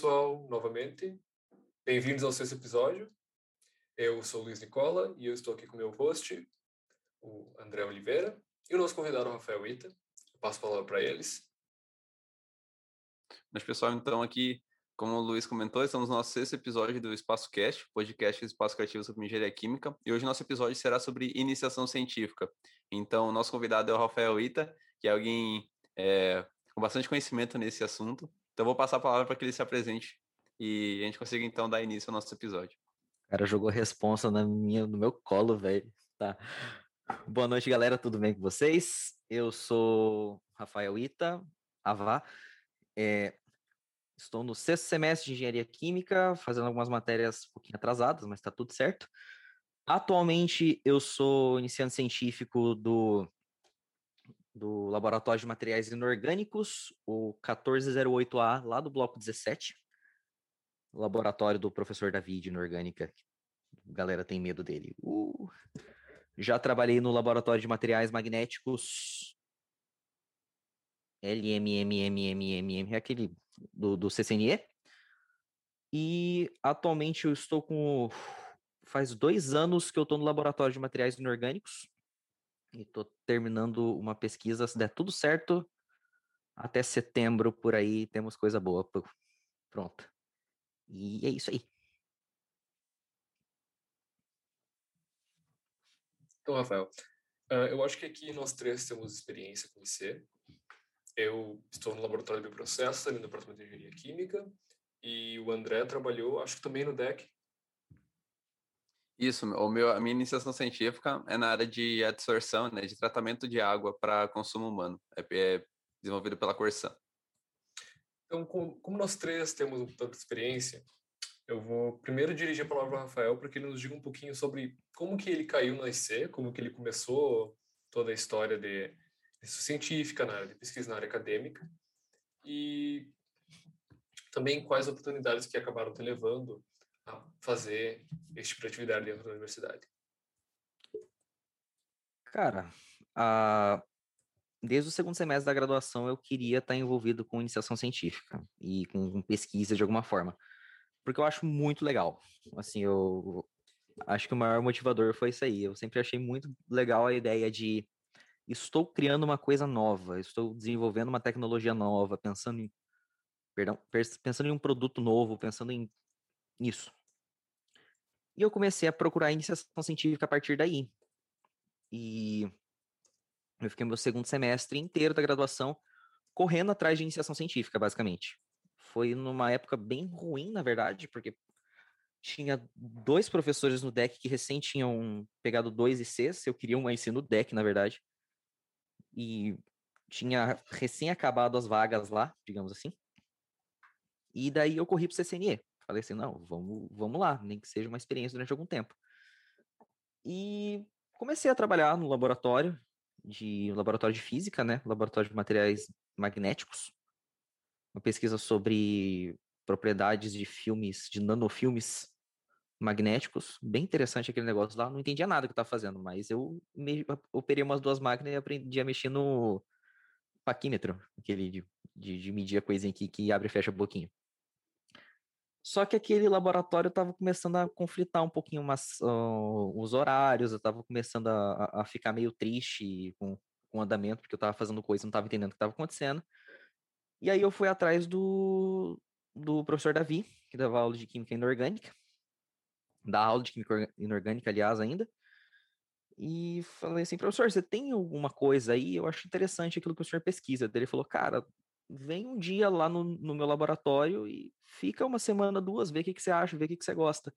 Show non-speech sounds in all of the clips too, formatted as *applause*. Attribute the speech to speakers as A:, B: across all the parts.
A: Pessoal, novamente, bem-vindos ao sexto episódio. Eu sou o Luiz Nicola e eu estou aqui com o meu host, o André Oliveira, e o nosso convidado, o Rafael Ita. Eu passo a palavra para eles.
B: Mas, pessoal, então aqui, como o Luiz comentou, estamos no nosso sexto episódio do Espaço Cast, podcast do Espaço Criativo sobre Engenharia Química, e hoje nosso episódio será sobre iniciação científica. Então, o nosso convidado é o Rafael Ita, que é alguém é, com bastante conhecimento nesse assunto. Então, vou passar a palavra para que ele se apresente e a gente consiga, então, dar início ao nosso episódio.
C: O cara jogou responsa na minha, no meu colo, velho. Tá. Boa noite, galera. Tudo bem com vocês? Eu sou Rafael Ita, Avá. É, estou no sexto semestre de Engenharia Química, fazendo algumas matérias um pouquinho atrasadas, mas está tudo certo. Atualmente, eu sou iniciante científico do do Laboratório de Materiais Inorgânicos, o 1408A, lá do bloco 17. Laboratório do professor David Inorgânica. A galera tem medo dele. Uh. Já trabalhei no Laboratório de Materiais Magnéticos LMMMMMM, é aquele do, do CCNE. E atualmente eu estou com. Faz dois anos que eu estou no Laboratório de Materiais Inorgânicos e tô terminando uma pesquisa, se der tudo certo, até setembro por aí temos coisa boa. Pronto. E é isso aí.
A: Então, Rafael, uh, eu acho que aqui nós três temos experiência com IC. Eu estou no laboratório de bioprocessos, ali no departamento de engenharia química, e o André trabalhou, acho que também no DEC,
B: isso, o meu, a minha iniciação científica é na área de adsorção, né, de tratamento de água para consumo humano. É, é desenvolvido pela Corsan.
A: Então, como, nós três temos tanta experiência, eu vou primeiro dirigir a palavra ao Rafael para que ele nos diga um pouquinho sobre como que ele caiu no IC, como que ele começou toda a história de, de científica na área de pesquisa na área acadêmica e também quais oportunidades que acabaram te levando a fazer esse tipo de atividade dentro da universidade?
C: Cara, a... desde o segundo semestre da graduação eu queria estar envolvido com iniciação científica e com pesquisa de alguma forma, porque eu acho muito legal. Assim, eu acho que o maior motivador foi isso aí. Eu sempre achei muito legal a ideia de estou criando uma coisa nova, estou desenvolvendo uma tecnologia nova, pensando em perdão, pensando em um produto novo, pensando em isso. E eu comecei a procurar iniciação científica a partir daí. E eu fiquei meu segundo semestre inteiro da graduação correndo atrás de iniciação científica, basicamente. Foi numa época bem ruim, na verdade, porque tinha dois professores no deck que recém tinham pegado dois ICs, eu queria um IC no deck, na verdade. E tinha recém acabado as vagas lá, digamos assim. E daí eu corri pro CCNE. Falei assim, não, vamos, vamos lá, nem que seja uma experiência durante algum tempo. E comecei a trabalhar no laboratório de laboratório de física, né, laboratório de materiais magnéticos, uma pesquisa sobre propriedades de filmes, de nanofilmes magnéticos, bem interessante aquele negócio lá, não entendia nada que eu estava fazendo, mas eu me, operei umas duas máquinas e aprendi a mexer no paquímetro, aquele de, de, de medir a coisinha aqui que abre e fecha um pouquinho. Só que aquele laboratório estava começando a conflitar um pouquinho umas, uh, os horários, eu estava começando a, a, ficar meio triste com, com o andamento, porque eu estava fazendo coisa e não estava entendendo o que estava acontecendo. E aí eu fui atrás do, do professor Davi, que dava aula de Química Inorgânica, dá aula de Química Inorgânica, aliás, ainda, e falei assim, professor, você tem alguma coisa aí? Eu acho interessante aquilo que o senhor pesquisa. Ele falou, cara, vem um dia lá no, no meu laboratório e fica uma semana, duas, vê o que, que você acha, vê o que, que você gosta.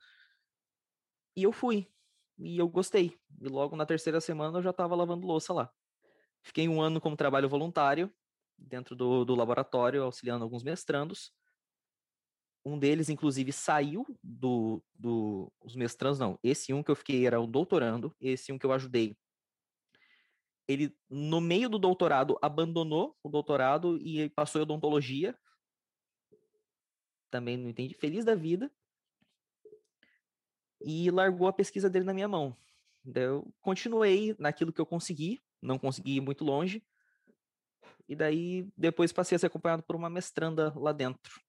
C: E eu fui. E eu gostei. E logo na terceira semana eu já estava lavando louça lá. Fiquei um ano como trabalho voluntário dentro do, do laboratório, auxiliando alguns mestrandos. Um deles, inclusive, saiu do, do. Os mestrandos, não. Esse um que eu fiquei era o doutorando. Esse um que eu ajudei ele, no meio do doutorado, abandonou o doutorado e passou em odontologia. Também não entendi. Feliz da vida. E largou a pesquisa dele na minha mão. Eu continuei naquilo que eu consegui, não consegui ir muito longe. E daí, depois passei a ser acompanhado por uma mestranda lá dentro.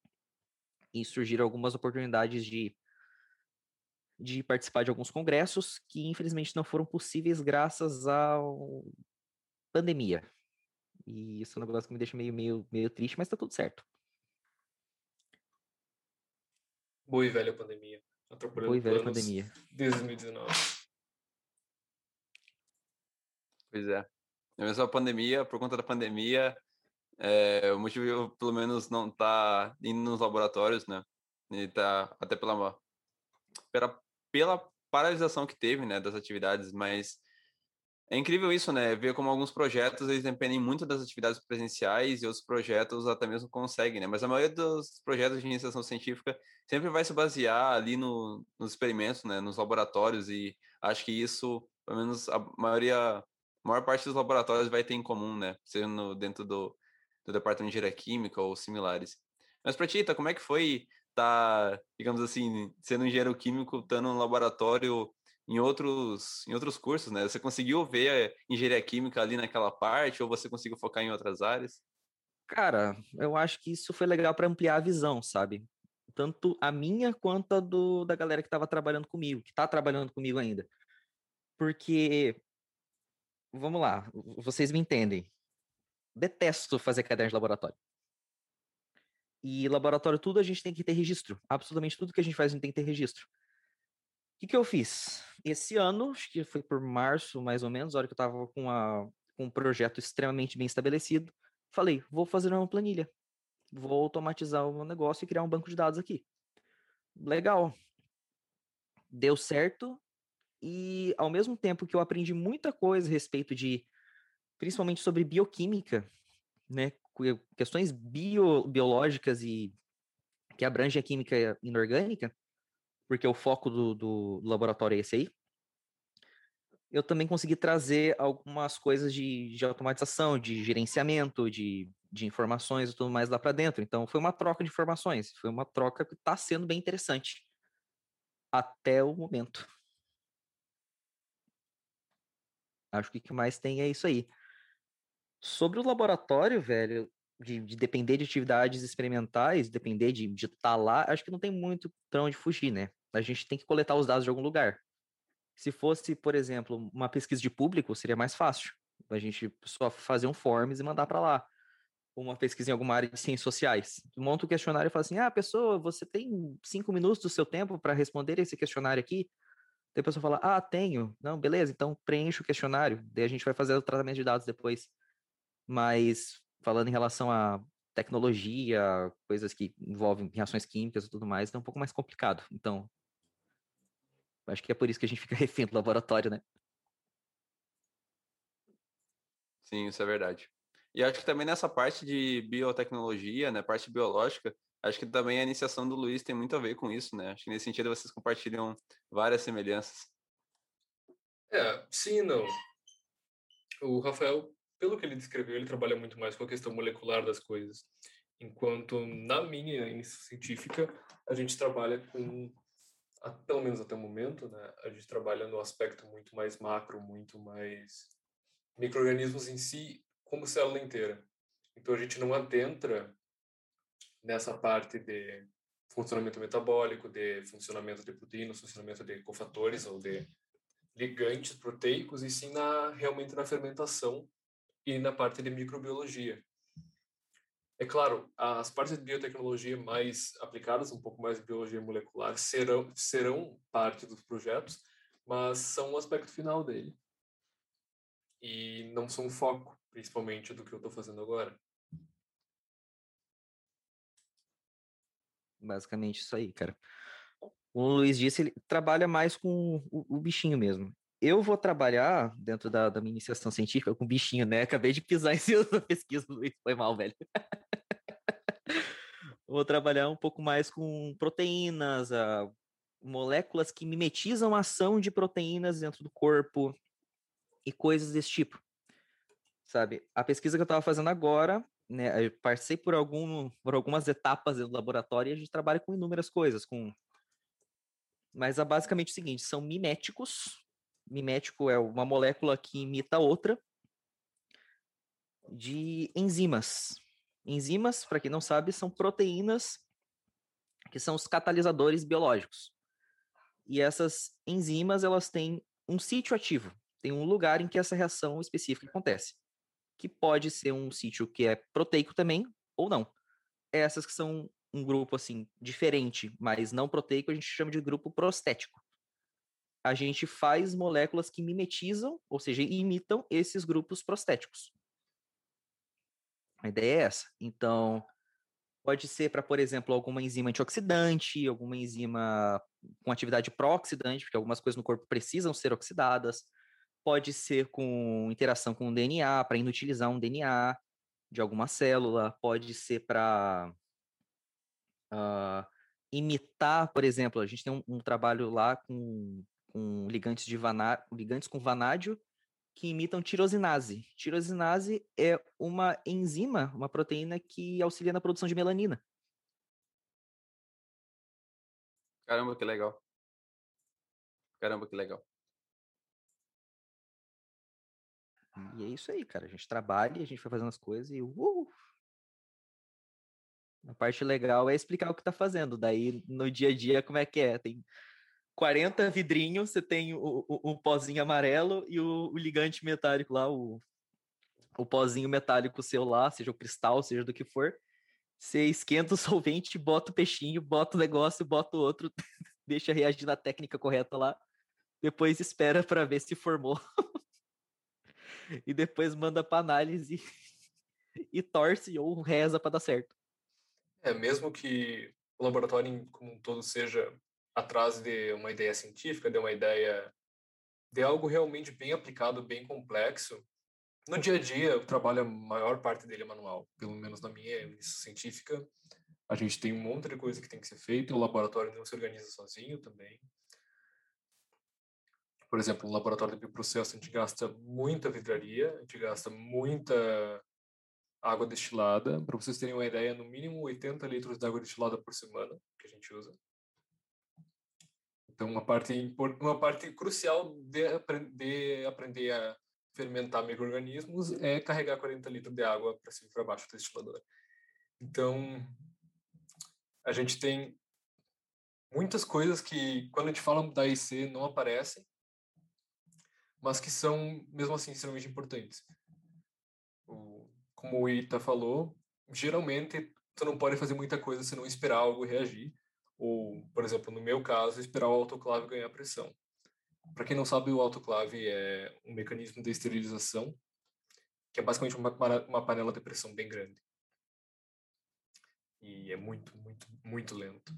C: e surgiram algumas oportunidades de de participar de alguns congressos que infelizmente não foram possíveis graças à pandemia. E isso é um negócio que me deixa meio, meio, meio triste, mas tá tudo certo.
A: Boa e velha pandemia.
C: Atrapalhando Boa e velha pandemia.
A: 2019.
B: Pois é. Mesmo a pandemia, por conta da pandemia, é, o motivo, pelo menos, não tá indo nos laboratórios, né? E tá até pela, pela, pela paralisação que teve, né, das atividades, mas é incrível isso, né? Ver como alguns projetos eles dependem muito das atividades presenciais e outros projetos até mesmo conseguem, né? Mas a maioria dos projetos de iniciação científica sempre vai se basear ali no, nos experimentos, né? Nos laboratórios e acho que isso, pelo menos a maioria, a maior parte dos laboratórios vai ter em comum, né? Sendo dentro do, do departamento de engenharia química ou similares. Mas para ti, como é que foi tá, digamos assim, sendo engenheiro químico, estando no laboratório em outros, em outros cursos, né? Você conseguiu ver engenharia química ali naquela parte ou você conseguiu focar em outras áreas?
C: Cara, eu acho que isso foi legal para ampliar a visão, sabe? Tanto a minha quanto a do, da galera que estava trabalhando comigo, que está trabalhando comigo ainda. Porque, vamos lá, vocês me entendem. Detesto fazer caderno de laboratório. E laboratório, tudo a gente tem que ter registro. Absolutamente tudo que a gente faz, a gente tem que ter registro. O que, que eu fiz? Esse ano, acho que foi por março, mais ou menos, a hora que eu estava com, com um projeto extremamente bem estabelecido, falei, vou fazer uma planilha. Vou automatizar o meu negócio e criar um banco de dados aqui. Legal. Deu certo. E ao mesmo tempo que eu aprendi muita coisa a respeito de, principalmente sobre bioquímica, né, questões bio, biológicas e que abrangem a química inorgânica, porque o foco do, do laboratório é esse aí, eu também consegui trazer algumas coisas de, de automatização, de gerenciamento, de, de informações e tudo mais lá para dentro. Então, foi uma troca de informações, foi uma troca que está sendo bem interessante até o momento. Acho que o que mais tem é isso aí. Sobre o laboratório, velho, de, de, depender de atividades experimentais, depender de estar de tá lá, acho que não tem muito para onde fugir, né? A gente tem que coletar os dados de algum lugar. Se fosse, por exemplo, uma pesquisa de público, seria mais fácil. A gente só fazer um forms e mandar para lá. Uma pesquisa em alguma área de ciências sociais. Monta o questionário e fala assim: ah, pessoa, você tem cinco minutos do seu tempo para responder esse questionário aqui? Daí a pessoa fala: ah, tenho. Não, beleza, então preenche o questionário. Daí a gente vai fazer o tratamento de dados depois. Mas falando em relação a tecnologia, coisas que envolvem reações químicas e tudo mais, é um pouco mais complicado. Então, acho que é por isso que a gente fica *laughs* refém do laboratório, né?
B: Sim, isso é verdade. E acho que também nessa parte de biotecnologia, né, parte biológica, acho que também a iniciação do Luiz tem muito a ver com isso, né? Acho que nesse sentido vocês compartilham várias semelhanças.
A: É, sim e não. O Rafael pelo que ele descreveu, ele trabalha muito mais com a questão molecular das coisas. Enquanto na minha iniciação científica, a gente trabalha com, pelo menos até o momento, né, a gente trabalha no aspecto muito mais macro, muito mais microorganismos em si, como célula inteira. Então a gente não adentra nessa parte de funcionamento metabólico, de funcionamento de proteínas, funcionamento de cofatores ou de ligantes proteicos, e sim na, realmente na fermentação e na parte de microbiologia. É claro, as partes de biotecnologia mais aplicadas, um pouco mais de biologia molecular, serão, serão parte dos projetos, mas são um aspecto final dele. E não são um foco, principalmente, do que eu estou fazendo agora.
C: Basicamente isso aí, cara. O Luiz disse, ele trabalha mais com o, o bichinho mesmo eu vou trabalhar dentro da, da minha iniciação científica com bichinho, né? Acabei de pisar em *laughs* cima da pesquisa, Luiz, foi mal, velho. *laughs* vou trabalhar um pouco mais com proteínas, uh, moléculas que mimetizam a ação de proteínas dentro do corpo e coisas desse tipo. Sabe? A pesquisa que eu estava fazendo agora, né? Eu passei por, algum, por algumas etapas do laboratório e a gente trabalha com inúmeras coisas, com mas é basicamente o seguinte: são miméticos mimético é uma molécula que imita outra de enzimas. Enzimas, para quem não sabe, são proteínas que são os catalisadores biológicos. E essas enzimas, elas têm um sítio ativo, tem um lugar em que essa reação específica acontece, que pode ser um sítio que é proteico também, ou não. Essas que são um grupo assim diferente, mas não proteico, a gente chama de grupo prostético. A gente faz moléculas que mimetizam, ou seja, imitam esses grupos prostéticos. A ideia é essa. Então, pode ser para, por exemplo, alguma enzima antioxidante, alguma enzima com atividade pró-oxidante, porque algumas coisas no corpo precisam ser oxidadas. Pode ser com interação com o DNA, para inutilizar um DNA de alguma célula. Pode ser para uh, imitar, por exemplo, a gente tem um, um trabalho lá com, com ligantes, de vaná, ligantes com vanádio que imitam tirosinase. Tirosinase é uma enzima, uma proteína que auxilia na produção de melanina.
B: Caramba, que legal. Caramba, que legal.
C: E é isso aí, cara. A gente trabalha, a gente vai fazendo as coisas e uh, a parte legal é explicar o que está fazendo. Daí, no dia a dia, como é que é? Tem 40 vidrinhos, você tem o, o, o pozinho amarelo e o, o, ligante metálico lá, o, o pozinho metálico seu lá, seja o cristal, seja do que for. Você esquenta o *laughs* solvente, bota o peixinho, bota o negócio, bota o outro, *laughs* deixa reagir na técnica correta lá. Depois espera para ver se formou. *laughs* e depois manda para análise e torce ou reza para dar certo.
A: É, mesmo que o laboratório como um todo seja atrás de uma ideia científica, de uma ideia de algo realmente bem aplicado, bem complexo, no dia a dia o trabalho, a maior parte dele é manual, pelo menos na minha científica. A gente tem um monte de coisa que tem que ser feita, o laboratório não se organiza sozinho também. Por exemplo, no laboratório de bioprocesso a gente gasta muita vidraria, a gente gasta muita água destilada. Para vocês terem uma ideia, no mínimo 80 litros de água destilada por semana que a gente usa. Então, uma parte, uma parte crucial de, de aprender a fermentar micro-organismos é carregar 40 litros de água para cima e para baixo do destilador. Então, a gente tem muitas coisas que, quando a gente fala da IC, não aparecem, mas que são, mesmo assim, extremamente importantes. Como o Ita falou, geralmente tu não pode fazer muita coisa se não esperar algo reagir. Ou, por exemplo, no meu caso, esperar o autoclave ganhar pressão. Para quem não sabe, o autoclave é um mecanismo de esterilização, que é basicamente uma, uma panela de pressão bem grande. E é muito, muito, muito lento.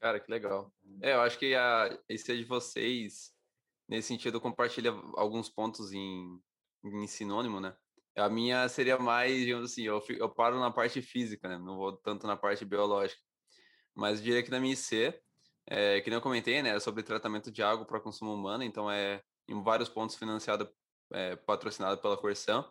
B: Cara, que legal. É, eu acho que a esse de vocês, nesse sentido, compartilha alguns pontos em em sinônimo, né? A minha seria mais, digamos assim, eu, eu paro na parte física, né? Não vou tanto na parte biológica. Mas diria que na minha IC, é, que nem eu comentei, né? É sobre tratamento de água para consumo humano, então é em vários pontos financiado, é, patrocinado pela Corsã.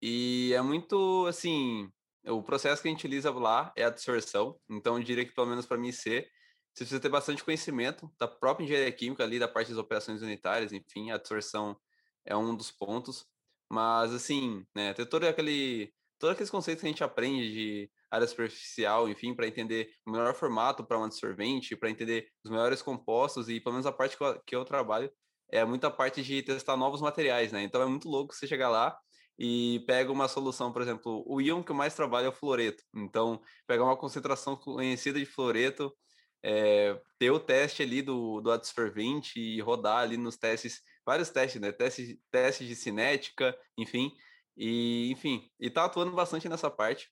B: E é muito, assim, o processo que a gente utiliza lá é a absorção. Então, eu diria que pelo menos para mim ser, você precisa ter bastante conhecimento da própria engenharia química ali, da parte das operações unitárias, enfim, a absorção é um dos pontos. Mas, assim, né, ter todo aquele, todos aqueles conceitos que a gente aprende de área superficial, enfim, para entender o melhor formato para um absorvente, para entender os melhores compostos e, pelo menos, a parte que eu, que eu trabalho é muita parte de testar novos materiais, né? Então, é muito louco você chegar lá e pega uma solução, por exemplo, o íon que eu mais trabalho é o fluoreto. Então, pegar uma concentração conhecida de fluoreto, é, ter o teste ali do, do absorvente e rodar ali nos testes vários testes, né? Testes, testes de cinética, enfim. E, enfim, e tá atuando bastante nessa parte.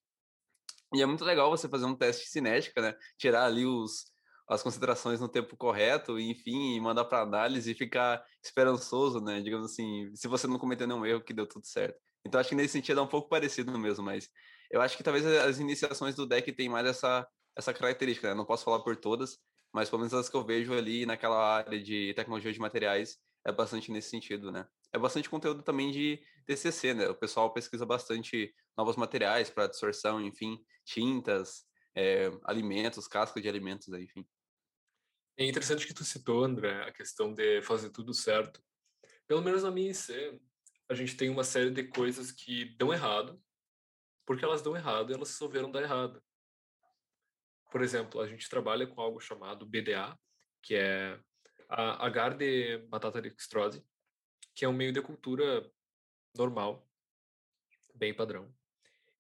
B: E é muito legal você fazer um teste de cinética, né? Tirar ali os, as concentrações no tempo correto, enfim, e mandar para análise e ficar esperançoso, né? Digamos assim, se você não cometeu nenhum erro, que deu tudo certo. Então, acho que nesse sentido é um pouco parecido mesmo, mas eu acho que talvez as iniciações do deck tenham mais essa, essa característica, né? Não posso falar por todas, mas pelo menos as que eu vejo ali naquela área de tecnologia de materiais, é bastante nesse sentido, né? É bastante conteúdo também de TCC, né? O pessoal pesquisa bastante novos materiais para absorção, enfim, tintas, é, alimentos, casca de alimentos, enfim.
A: É interessante que tu citou, André, a questão de fazer tudo certo. Pelo menos na minha IC, a gente tem uma série de coisas que dão errado, porque elas dão errado e elas resolveram dar errado. Por exemplo, a gente trabalha com algo chamado BDA, que é a agar de batata dextrose, que é um meio de cultura normal, bem padrão.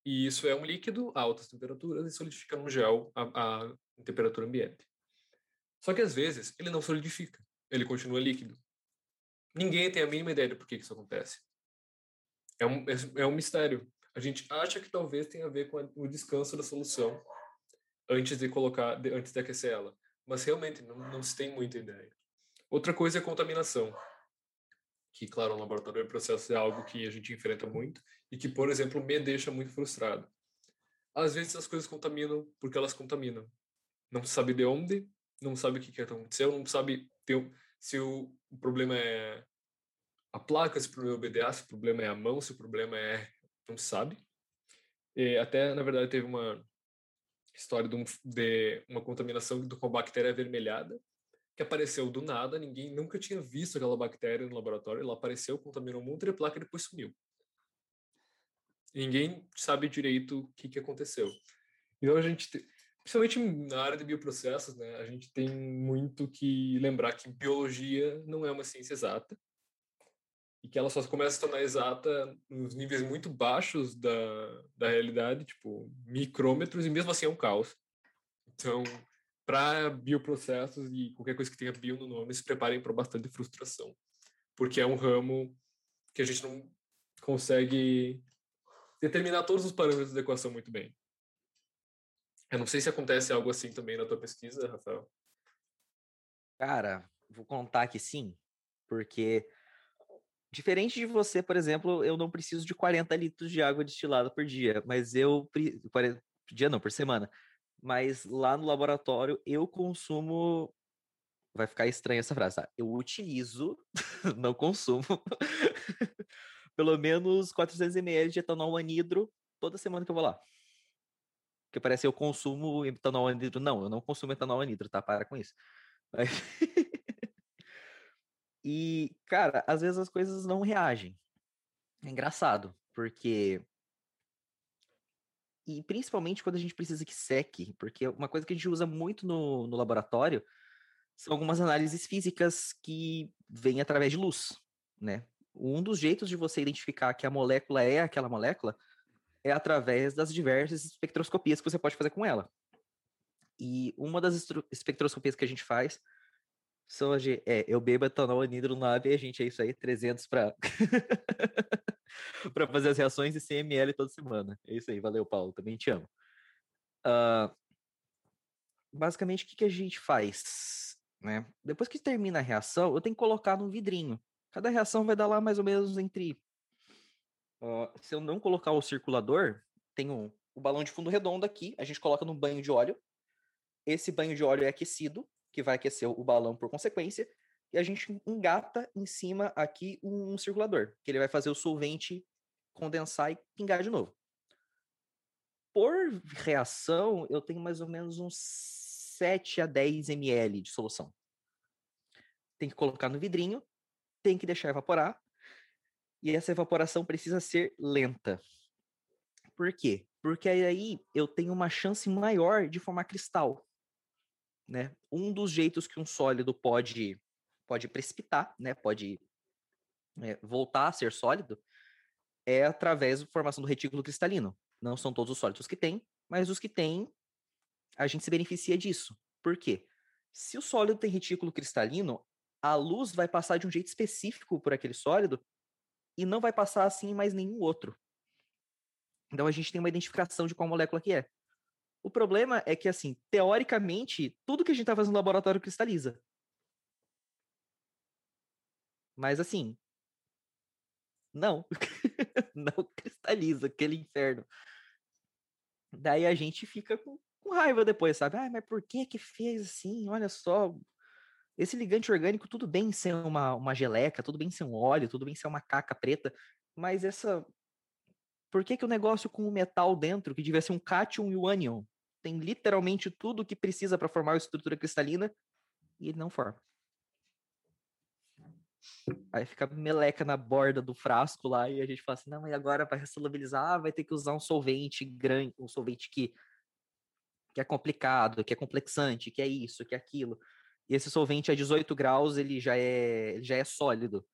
A: E isso é um líquido a altas temperaturas e solidifica no gel a, a temperatura ambiente. Só que às vezes ele não solidifica, ele continua líquido. Ninguém tem a mínima ideia de por que isso acontece. É um, é, é um mistério. A gente acha que talvez tenha a ver com a, o descanso da solução antes de colocar, de, antes de aquecer ela. Mas realmente não, não se tem muita ideia. Outra coisa é contaminação. Que, claro, no laboratório de processo é algo que a gente enfrenta muito e que, por exemplo, me deixa muito frustrado. Às vezes as coisas contaminam porque elas contaminam. Não sabe de onde, não sabe o que, que aconteceu, não sabe se o, o problema é a placa, se o problema é o BDA, se o problema é a mão, se o problema é. não sabe. E até, na verdade, teve uma história de, um, de uma contaminação com uma bactéria avermelhada que apareceu do nada, ninguém nunca tinha visto aquela bactéria no laboratório, ela apareceu, contaminou um placa e depois sumiu. Ninguém sabe direito o que, que aconteceu. Então a gente, principalmente na área de bioprocessos, né, a gente tem muito que lembrar que biologia não é uma ciência exata e que ela só começa a se tornar exata nos níveis muito baixos da, da realidade, tipo micrômetros, e mesmo assim é um caos. Então, para bioprocessos e qualquer coisa que tenha bio no nome, se preparem para bastante frustração, porque é um ramo que a gente não consegue determinar todos os parâmetros da equação muito bem. Eu não sei se acontece algo assim também na tua pesquisa, Rafael.
C: Cara, vou contar que sim, porque diferente de você, por exemplo, eu não preciso de 40 litros de água destilada por dia, mas eu 40 dia não, por semana. Mas lá no laboratório eu consumo vai ficar estranha essa frase, tá? Eu utilizo, *laughs* não consumo, *laughs* pelo menos 400 ml de etanol anidro toda semana que eu vou lá. Porque parece que eu consumo etanol anidro. Não, eu não consumo etanol anidro, tá? Para com isso. *laughs* e, cara, às vezes as coisas não reagem. É engraçado, porque. E principalmente quando a gente precisa que seque, porque uma coisa que a gente usa muito no, no laboratório são algumas análises físicas que vêm através de luz, né? Um dos jeitos de você identificar que a molécula é aquela molécula é através das diversas espectroscopias que você pode fazer com ela. E uma das espectroscopias que a gente faz as de, é, eu bebo etanol anidro na ave, a gente é isso aí, 300 para para fazer as reações e 100 ml toda semana. É isso aí, valeu, Paulo, também te amo. Uh, basicamente, o que, que a gente faz? Né? Depois que termina a reação, eu tenho que colocar num vidrinho. Cada reação vai dar lá mais ou menos entre Uh, se eu não colocar o circulador, tem um, o balão de fundo redondo aqui, a gente coloca num banho de óleo. Esse banho de óleo é aquecido, que vai aquecer o balão por consequência, e a gente engata em cima aqui um circulador, que ele vai fazer o solvente condensar e pingar de novo. Por reação, eu tenho mais ou menos uns 7 a 10 ml de solução. Tem que colocar no vidrinho, tem que deixar evaporar, e essa evaporação precisa ser lenta. Por quê? Porque aí eu tenho uma chance maior de formar cristal. Né? Um dos jeitos que um sólido pode, pode precipitar, né? pode é, voltar a ser sólido, é através da formação do retículo cristalino. Não são todos os sólidos que têm, mas os que têm, a gente se beneficia disso. Por quê? Se o sólido tem retículo cristalino, a luz vai passar de um jeito específico por aquele sólido e não vai passar assim em mais nenhum outro. Então a gente tem uma identificação de qual molécula que é. O problema é que, assim, teoricamente, tudo que a gente está fazendo no laboratório cristaliza. Mas, assim, não. *laughs* não cristaliza, aquele inferno. Daí a gente fica com, com raiva depois, sabe? Ah, mas por que que fez assim? Olha só, esse ligante orgânico, tudo bem ser uma, uma geleca, tudo bem ser um óleo, tudo bem ser uma caca preta, mas essa. Por que, que o negócio com o metal dentro, que devia ser um cátion e o ânion, tem literalmente tudo o que precisa para formar a estrutura cristalina e ele não forma? Aí fica meleca na borda do frasco lá e a gente fala assim: não, mas agora para ressolubilizar vai ter que usar um solvente grande, um solvente que, que é complicado, que é complexante, que é isso, que é aquilo. E esse solvente a 18 graus, ele já é, já é sólido.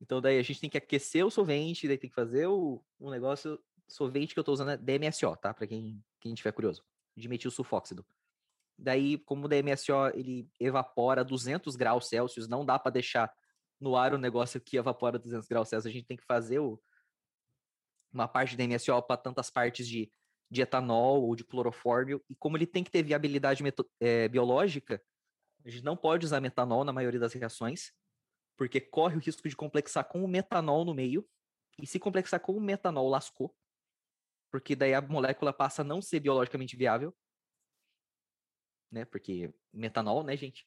C: Então daí a gente tem que aquecer o solvente, daí tem que fazer o, negócio, solvente que eu estou usando é DMSO, tá? Para quem, quem tiver curioso, dimetil sulfóxido. Daí, como o DMSO ele evapora 200 graus Celsius, não dá para deixar no ar o negócio que evapora 200 graus Celsius, a gente tem que fazer o, uma parte de DMSO para tantas partes de, de etanol ou de clorofórmio, e como ele tem que ter viabilidade é, biológica, a gente não pode usar metanol na maioria das reações, porque corre o risco de complexar com o metanol no meio, e se complexar com o metanol, lascou, porque daí a molécula passa a não ser biologicamente viável, né? Porque metanol, né, gente?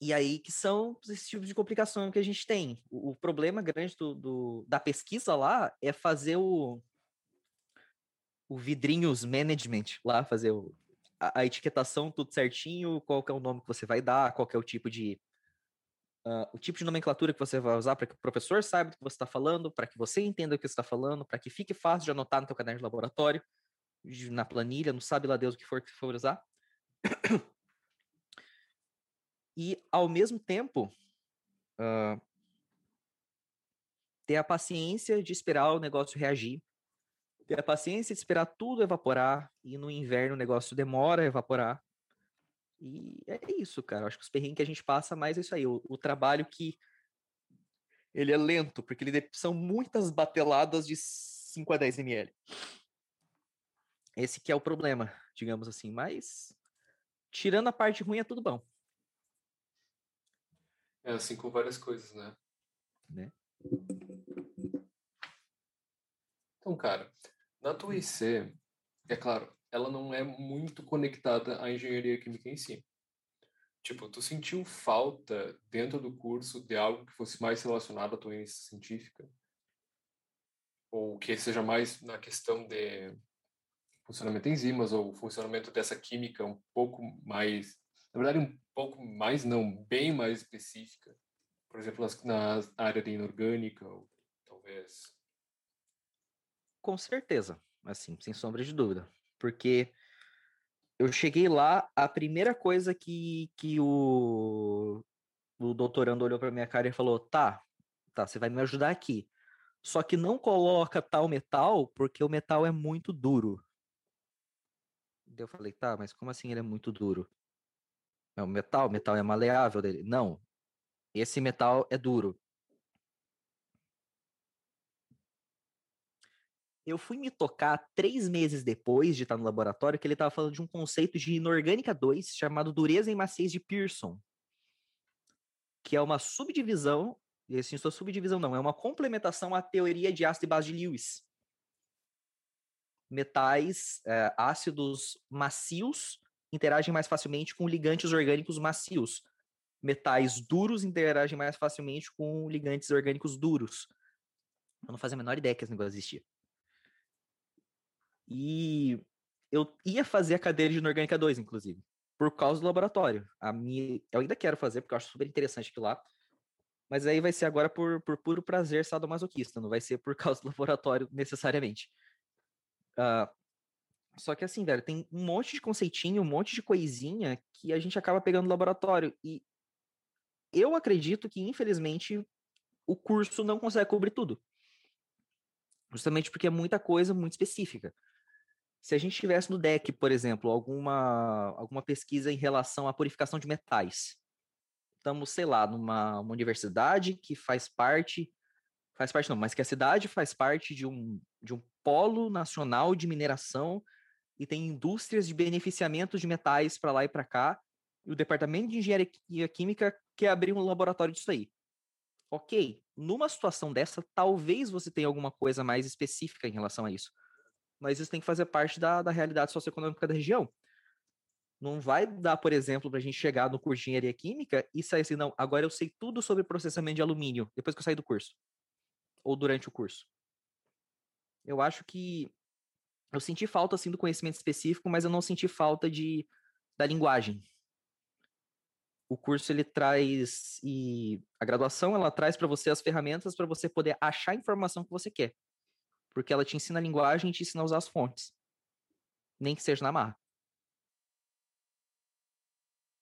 C: E aí que são esses tipos de complicação que a gente tem. O, o problema grande do, do, da pesquisa lá é fazer o, o vidrinhos management lá, fazer o, a, a, etiquetação tudo certinho, qual é o nome que você vai dar, qual é o tipo de uh, o tipo de nomenclatura que você vai usar para que o professor saiba do que você está falando, para que você entenda o que você está falando, para que fique fácil de anotar no teu caderno de laboratório, na planilha, não sabe lá Deus o que for que for usar. *coughs* E, ao mesmo tempo, uh, ter a paciência de esperar o negócio reagir, ter a paciência de esperar tudo evaporar, e no inverno o negócio demora a evaporar. E é isso, cara. acho que os perrengues que a gente passa mais é isso aí. O, o trabalho que ele é lento, porque ele são muitas bateladas de 5 a 10 ml. Esse que é o problema, digamos assim. Mas, tirando a parte ruim, é tudo bom.
A: É assim com várias coisas, né?
C: Né?
A: Então, cara, na tua IC, é claro, ela não é muito conectada à engenharia química em si. Tipo, tu sentiu falta dentro do curso de algo que fosse mais relacionado à tua iniciação científica? Ou que seja mais na questão de funcionamento de enzimas ou funcionamento dessa química um pouco mais na verdade, um pouco mais, não, bem mais específica. Por exemplo, na área de inorgânica, ou talvez.
C: Com certeza, assim, sem sombra de dúvida. Porque eu cheguei lá, a primeira coisa que, que o, o doutorando olhou para minha cara e falou: tá, tá, você vai me ajudar aqui. Só que não coloca tal metal porque o metal é muito duro. Eu falei, tá, mas como assim ele é muito duro? É o metal, metal é maleável dele. Não. Esse metal é duro. Eu fui me tocar três meses depois de estar no laboratório que ele estava falando de um conceito de inorgânica 2 chamado dureza e maciez de Pearson, que é uma subdivisão, e assim, sua subdivisão não, é uma complementação à teoria de ácido e base de Lewis. Metais, é, ácidos macios interagem mais facilmente com ligantes orgânicos macios. Metais duros interagem mais facilmente com ligantes orgânicos duros. Eu não fazia a menor ideia que esse negócio existia. E eu ia fazer a cadeira de inorgânica 2, inclusive, por causa do laboratório. A minha, eu ainda quero fazer, porque eu acho super interessante aquilo lá. Mas aí vai ser agora por, por puro prazer sadomasoquista, não vai ser por *laughs* causa do laboratório necessariamente. Uh, só que assim, velho, tem um monte de conceitinho, um monte de coisinha que a gente acaba pegando no laboratório. E eu acredito que, infelizmente, o curso não consegue cobrir tudo. Justamente porque é muita coisa muito específica. Se a gente tivesse no deck, por exemplo, alguma, alguma pesquisa em relação à purificação de metais, estamos, sei lá, numa universidade que faz parte, faz parte não, mas que a cidade faz parte de um, de um polo nacional de mineração e tem indústrias de beneficiamento de metais para lá e para cá, e o departamento de engenharia química quer abrir um laboratório disso aí. Ok, numa situação dessa, talvez você tenha alguma coisa mais específica em relação a isso. Mas isso tem que fazer parte da, da realidade socioeconômica da região. Não vai dar, por exemplo, para a gente chegar no curso de engenharia química e sair assim, não, agora eu sei tudo sobre processamento de alumínio, depois que eu sair do curso. Ou durante o curso. Eu acho que eu senti falta assim do conhecimento específico, mas eu não senti falta de da linguagem. O curso ele traz e a graduação ela traz para você as ferramentas para você poder achar a informação que você quer. Porque ela te ensina a linguagem e te ensina a usar as fontes. nem que seja na marra.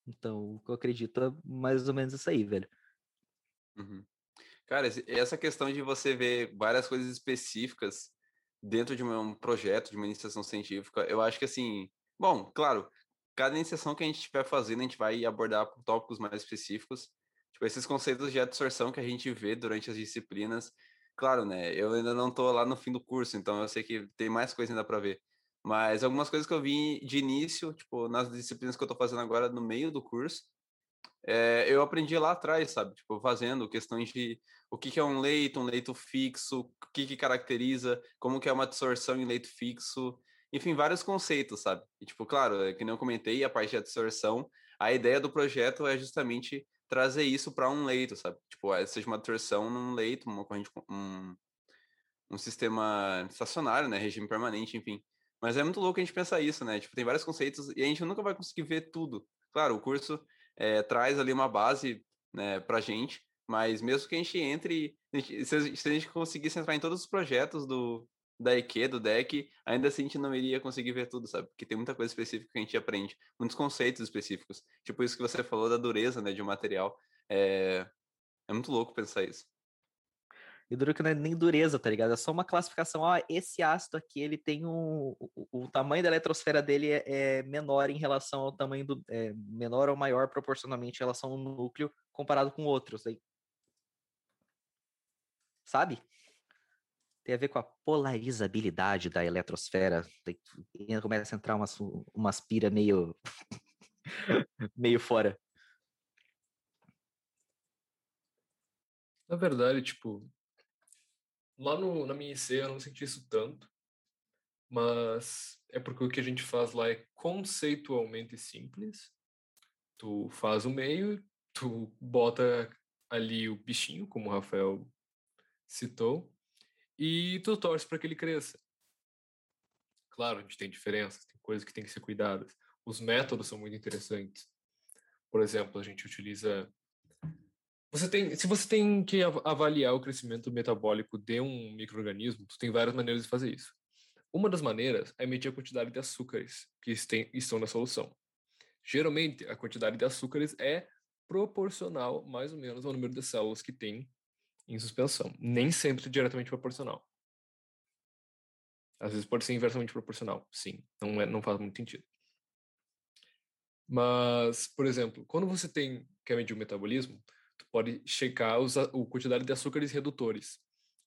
C: Então, o que eu acredito é mais ou menos isso aí, velho.
B: Uhum. Cara, essa questão de você ver várias coisas específicas dentro de um projeto, de uma iniciação científica, eu acho que assim, bom, claro, cada iniciação que a gente estiver fazendo, a gente vai abordar tópicos mais específicos. Tipo, esses conceitos de absorção que a gente vê durante as disciplinas. Claro, né? Eu ainda não tô lá no fim do curso, então eu sei que tem mais coisa ainda para ver. Mas algumas coisas que eu vi de início, tipo, nas disciplinas que eu tô fazendo agora no meio do curso, é, eu aprendi lá atrás, sabe? Tipo, fazendo questões de o que, que é um leito, um leito fixo, o que, que caracteriza, como que é uma absorção em leito fixo, enfim, vários conceitos, sabe? E, tipo, claro, é que nem eu comentei, a parte de absorção, a ideia do projeto é justamente trazer isso para um leito, sabe? Tipo, seja uma absorção num leito, uma corrente, um, um sistema estacionário, né? Regime permanente, enfim. Mas é muito louco a gente pensar isso, né? Tipo, tem vários conceitos e a gente nunca vai conseguir ver tudo. Claro, o curso é, traz ali uma base né, pra gente, mas mesmo que a gente entre, se, a gente conseguisse entrar em todos os projetos do, da EQ, do deck, ainda assim a gente não iria conseguir ver tudo, sabe? Porque tem muita coisa específica que a gente aprende, muitos conceitos específicos. Tipo isso que você falou da dureza, né, de um material. É, é muito louco pensar isso.
C: E duro que não é nem dureza, tá ligado? É só uma classificação. Ó, esse ácido aqui, ele tem um. O, o tamanho da eletrosfera dele é, é, menor em relação ao tamanho do. É, menor ou maior proporcionalmente em relação ao núcleo comparado com outros. Aí. Sabe? Tem a ver com a polarizabilidade da eletrosfera. Começa a entrar umas, umas pira meio. *laughs* meio fora.
A: Na verdade, tipo, Lá no, na minha IC eu não senti isso tanto, mas é porque o que a gente faz lá é conceitualmente simples. Tu faz o meio, tu bota ali o bichinho, como o Rafael citou, e tu torce para que ele cresça. Claro, a gente tem diferenças, tem coisas que tem que ser cuidadas. Os métodos são muito interessantes. Por exemplo, a gente utiliza você tem, se você tem que avaliar o crescimento metabólico de um microorganismo, tu tem várias maneiras de fazer isso. Uma das maneiras é medir a quantidade de açúcares que estão na solução. Geralmente, a quantidade de açúcares é proporcional, mais ou menos, ao número de células que tem em suspensão. Nem sempre diretamente proporcional. Às vezes pode ser inversamente proporcional, sim. Não, é, não faz muito sentido. Mas, por exemplo, quando você tem quer medir o metabolismo, tu pode checar os, a quantidade de açúcares redutores,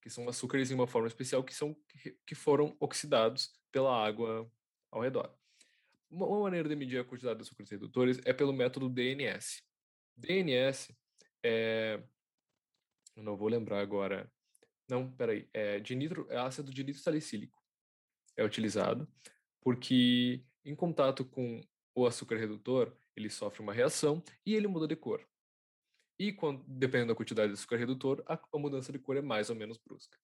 A: que são açúcares em uma forma especial que são que foram oxidados pela água ao redor. Uma maneira de medir a quantidade de açúcares redutores é pelo método DNS. DNS é eu não vou lembrar agora. Não, peraí. É, de nitro, é ácido de nitro salicílico. É utilizado porque, em contato com o açúcar redutor, ele sofre uma reação e ele muda de cor. E quando, dependendo da quantidade de açúcar redutor, a, a, mudança de cor é mais ou menos brusca.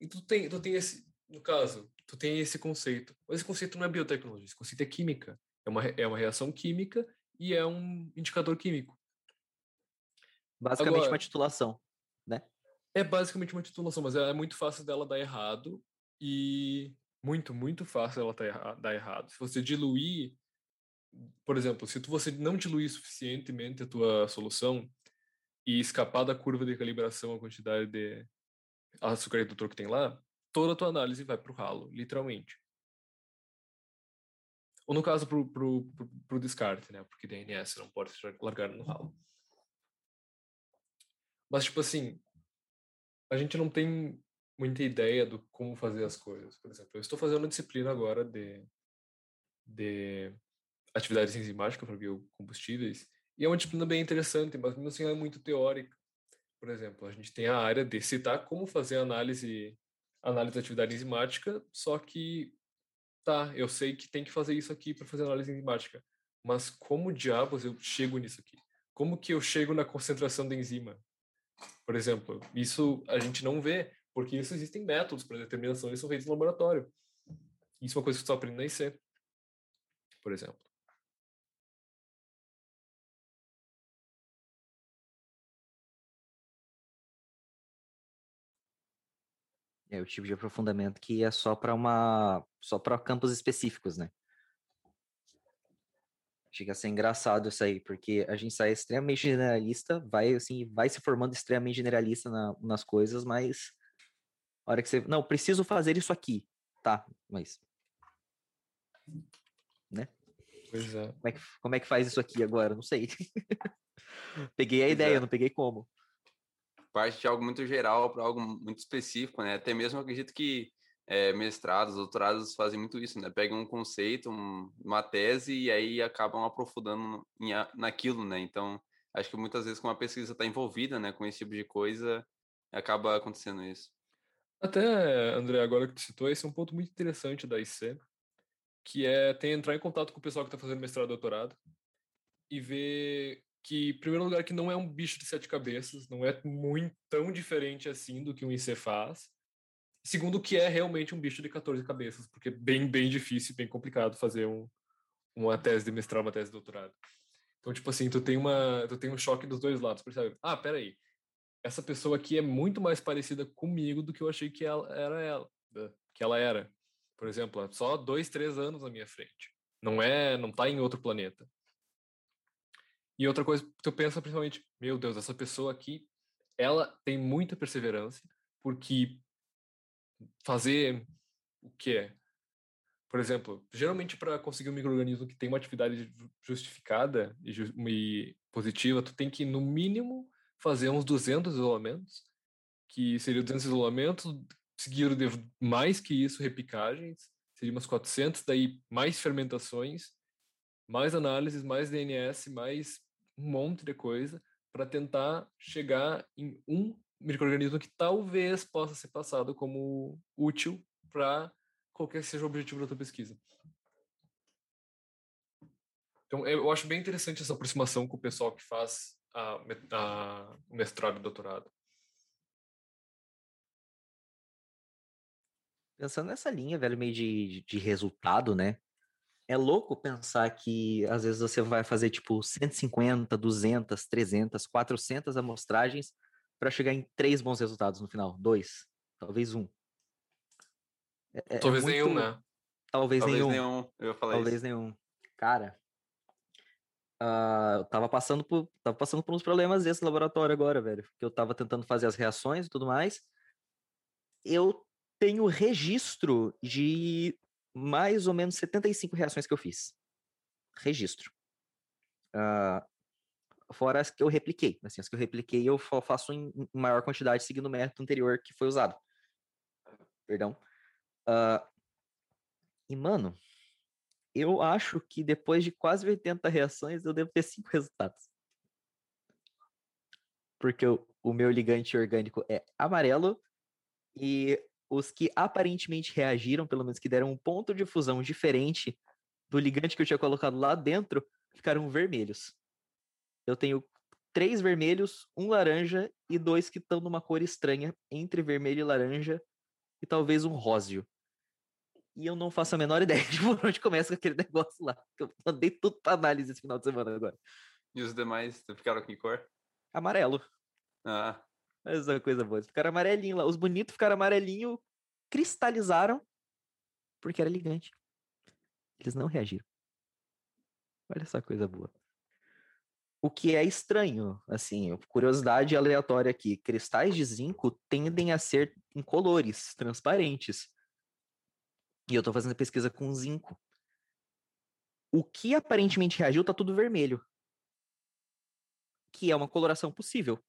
A: E tu tem, tu tem esse, no caso, tu tem esse conceito. Mas esse conceito não é biotecnologia, esse conceito é química. É uma, é uma reação química e é um indicador químico.
C: Basicamente Agora, uma titulação, né?
A: É basicamente uma titulação, mas é muito fácil dela dar errado e muito, muito fácil ela tá dar errado. Se você diluir, por exemplo, se você não diluir suficientemente a tua solução, e escapar da curva de calibração a quantidade de açúcar redutor que tem lá, toda a tua análise vai para o ralo, literalmente. Ou no caso para o descarte, né? Porque DNS não pode ser largado no ralo. Mas, tipo assim, a gente não tem muita ideia do como fazer as coisas. Por exemplo, eu estou fazendo uma disciplina agora de, de atividades enzimáticas para biocombustíveis e é uma disciplina bem interessante, mas mesmo assim ela é muito teórica. Por exemplo, a gente tem a área de citar como fazer análise, análise de atividade enzimática, só que, tá, eu sei que tem que fazer isso aqui para fazer análise enzimática, mas como diabos eu chego nisso aqui? Como que eu chego na concentração da enzima? Por exemplo, isso a gente não vê, porque isso existem métodos para determinação e são feitos no laboratório. Isso é uma coisa que você aprende na IC, por exemplo.
C: É o tipo de aprofundamento que é só para uma só para campos específicos, né? Chega a ser engraçado isso aí, porque a gente sai extremamente generalista, vai assim, vai se formando extremamente generalista na, nas coisas, mas a hora que você, não, preciso fazer isso aqui, tá? Mas né?
A: Pois é.
C: Como é que, como é que faz isso aqui agora? Não sei. *laughs* peguei a ideia,
B: é.
C: não peguei como.
B: parte de algo muito geral para algo muito específico, né? Até mesmo acredito que é, mestrados, doutorados fazem muito isso, né? Pegam um conceito, um- uma tese e aí acabam aprofundando em naquilo, né? Então, acho que muitas vezes, como a pesquisa está envolvida, né, com esse tipo de coisa, acaba acontecendo isso.
A: Até, André, agora que tu citou, esse é um ponto muito interessante da IC, que é tem entrar em contato com o pessoal que está fazendo mestrado e doutorado e ver que, em primeiro lugar, que não é um bicho de sete cabeças, não é muito tão diferente assim do que um IC faz. Segundo, que é realmente um bicho de 14 cabeças, porque é bem, bem difícil, bem complicado fazer um, uma tese de mestrado, uma tese de doutorado. Então, tipo assim, tu tem, uma, tu tem um choque dos dois lados, percebe? Ah, peraí, essa pessoa aqui é muito mais parecida comigo do que eu achei que ela era ela, que ela era. Por exemplo, é só dois, três anos na minha frente. Não é, não tá em outro planeta. E outra coisa, tu pensa principalmente, meu Deus, essa pessoa aqui, ela tem muita perseverança, porque fazer o que é? Por exemplo, geralmente para conseguir um microorganismo que tem uma atividade ju- justificada e, e positiva, tu tem que no mínimo fazer uns 200 isolamentos, que seria 200 isolamentos, seguido de mais que isso, repicagens, seria umas 400, daí mais fermentações, mais análises, mais DNS, mais um monte de coisa, para tentar chegar em um microorganismo que talvez possa ser passado como útil para qualquer que seja o objetivo da tua pesquisa. Então, eu acho bem interessante essa aproximação com o pessoal que faz a, a- o mestrado e doutorado.
C: Pensando nessa linha, velho, meio de, de resultado, né? É louco pensar que às vezes você vai fazer tipo 150, 200, 300, 400 amostragens para chegar em três bons resultados no final. Dois, talvez um. É- é- é
A: Talvez
C: muito-
A: nenhum, né?
C: Talvez,
B: Talvez
C: nenhum.
B: nenhum, eu falar
C: Talvez
B: isso.
C: nenhum. Cara, ah, eu tava passando por, tava passando por uns problemas desse laboratório agora, velho. Que eu tava tentando fazer as reações e tudo mais. Eu tenho registro de mais ou menos 75 reações que eu fiz. Registro. Ah, fora as que eu repliquei. Assim, as que eu repliquei eu fa- faço em maior quantidade seguindo o método anterior que foi usado. Perdão. Ah, e, mano, eu acho que depois de quase 80 reações, eu devo ter cinco *laughs* resultados. Porque o, o meu ligante orgânico é amarelo e os que aparentemente reagiram, pelo menos que deram um ponto de fusão diferente do ligante que eu tinha colocado lá dentro, ficaram vermelhos. Eu tenho três vermelhos, um laranja e dois que estão numa cor estranha entre vermelho e laranja e talvez um róseo. E eu não faço a menor *laughs* ideia de por onde começa aquele negócio lá. Eu mandei tudo pra análise esse final de semana agora.
B: E os demais ficaram com que cor?
C: Amarelo.
B: Ah,
C: Mas é uma coisa boa. Eles ficaram amarelinho lá. Os bonitos ficaram amarelinho, cristalizaram, porque era ligante. Eles não reagiram. Olha essa coisa boa. O que é estranho, assim, curiosidade aleatória aqui. Cristais de zinco tendem a ser incolores, transparentes. E eu tô fazendo pesquisa com zinco. O que aparentemente reagiu tá tudo vermelho. Que é uma coloração possível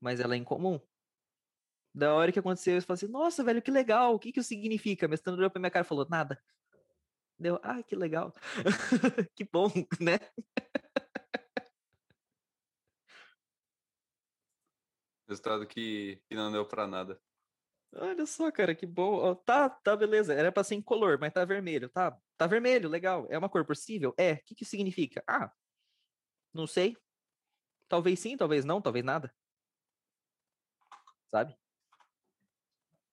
C: mas ela é incomum. Da hora que aconteceu, eu falei assim, nossa, velho, que legal, o que que isso significa? Mas Mestrando olhou pra minha cara e falou, nada. Deu, ah, que legal. *laughs* que bom, né?
B: Resultado que, que não deu pra nada.
C: Olha só, cara, que bom. Ó, tá, tá, beleza. Era pra ser incolor, mas tá vermelho. Tá, tá vermelho, legal. É uma cor possível? É. O que que significa? Ah, não sei. Talvez sim, talvez não, talvez nada. Sabe?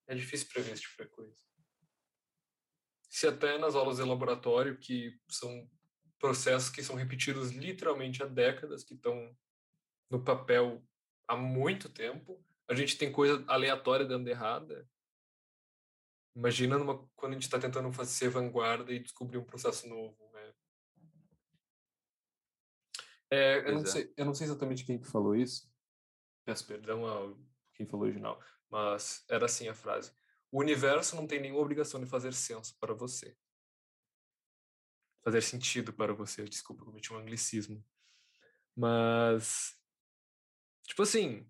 A: É difícil prever esse tipo de coisa. Se até nas aulas de laboratório, que são processos que são repetidos literalmente há décadas, que estão no papel há muito tempo, a gente tem coisa aleatória dando errada, Imagina numa, quando a gente está tentando fazer vanguarda e descobrir um processo novo. Né? É, eu, não é. sei, eu não sei exatamente quem que falou isso. Peço perdão a quem falou original, mas era assim a frase. O universo não tem nenhuma obrigação de fazer senso para você. Fazer sentido para você. Desculpa, cometi um anglicismo. Mas, tipo assim,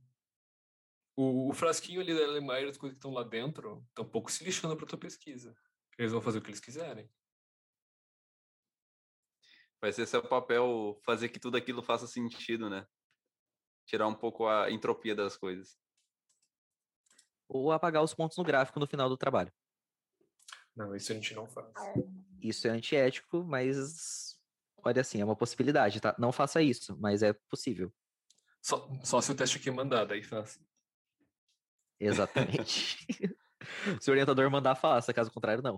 A: o, o frasquinho ali da Ellen as coisas que estão lá dentro, estão um pouco se lixando para tua pesquisa. Eles vão fazer o que eles quiserem.
B: Vai ser seu papel fazer que tudo aquilo faça sentido, né? Tirar um pouco a entropia das coisas
C: ou apagar os pontos no gráfico no final do trabalho.
A: Não, isso a gente não faz.
C: Isso é antiético, mas olha assim, é uma possibilidade, tá? Não faça isso, mas é possível.
A: Só, só se o teste aqui mandar, daí faça.
C: Exatamente. *laughs* *laughs* se o orientador mandar, faça, caso contrário, não.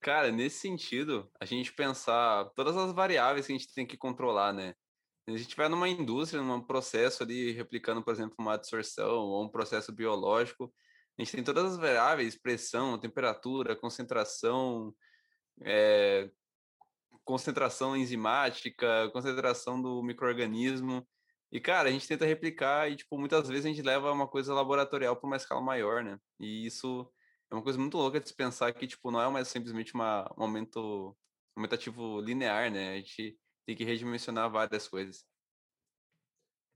B: Cara, nesse sentido, a gente pensar todas as variáveis que a gente tem que controlar, né? Se a gente estiver numa indústria, num processo ali, replicando, por exemplo, uma absorção ou um processo biológico, a gente tem todas as variáveis, pressão, temperatura, concentração, é, concentração enzimática, concentração do microorganismo. E, cara, a gente tenta replicar e, tipo, muitas vezes a gente leva uma coisa laboratorial para uma escala maior, né? E isso é uma coisa muito louca de se pensar que, tipo, não é mais simplesmente uma, um aumento aumentativo linear, né? A gente tem que redimensionar várias coisas.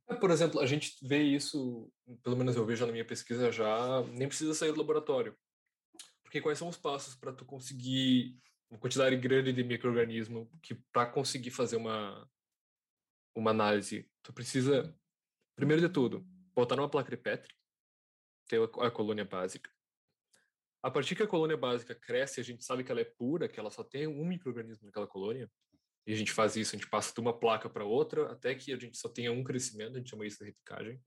A: É, por exemplo, a gente vê isso, pelo menos eu vejo na minha pesquisa já, nem precisa sair do laboratório. Porque quais são os passos para tu conseguir uma quantidade grande de microorganismo que para conseguir fazer uma uma análise, tu precisa primeiro de tudo, botar numa placa de Petri, ter a colônia básica. A partir que a colônia básica cresce, a gente sabe que ela é pura, que ela só tem um microorganismo naquela colônia, e a gente faz isso, a gente passa de uma placa para outra, até que a gente só tenha um crescimento, a gente chama isso de replicagem.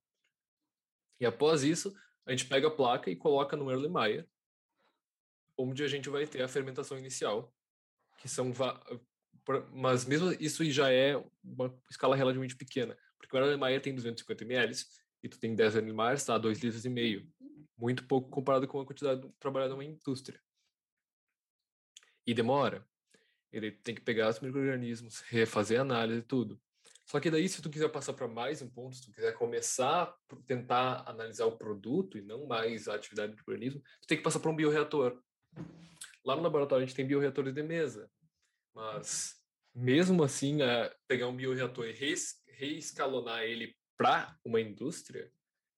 A: E após isso, a gente pega a placa e coloca no Erlenmeyer, onde a gente vai ter a fermentação inicial, que são mas mesmo isso já é uma escala relativamente pequena, porque o Erlenmeyer tem 250 ml e tu tem 10 Erlenmeyer, está a 2 litros e meio, muito pouco comparado com a quantidade trabalhada numa indústria. E demora. Ele tem que pegar os micro-organismos, refazer a análise e tudo. Só que daí, se tu quiser passar para mais um ponto, se tu quiser começar a tentar analisar o produto e não mais a atividade do organismo, tu tem que passar para um bioreator. Lá no laboratório a gente tem bioreatores de mesa, mas mesmo assim, é, pegar um bioreator e rees, reescalonar ele para uma indústria,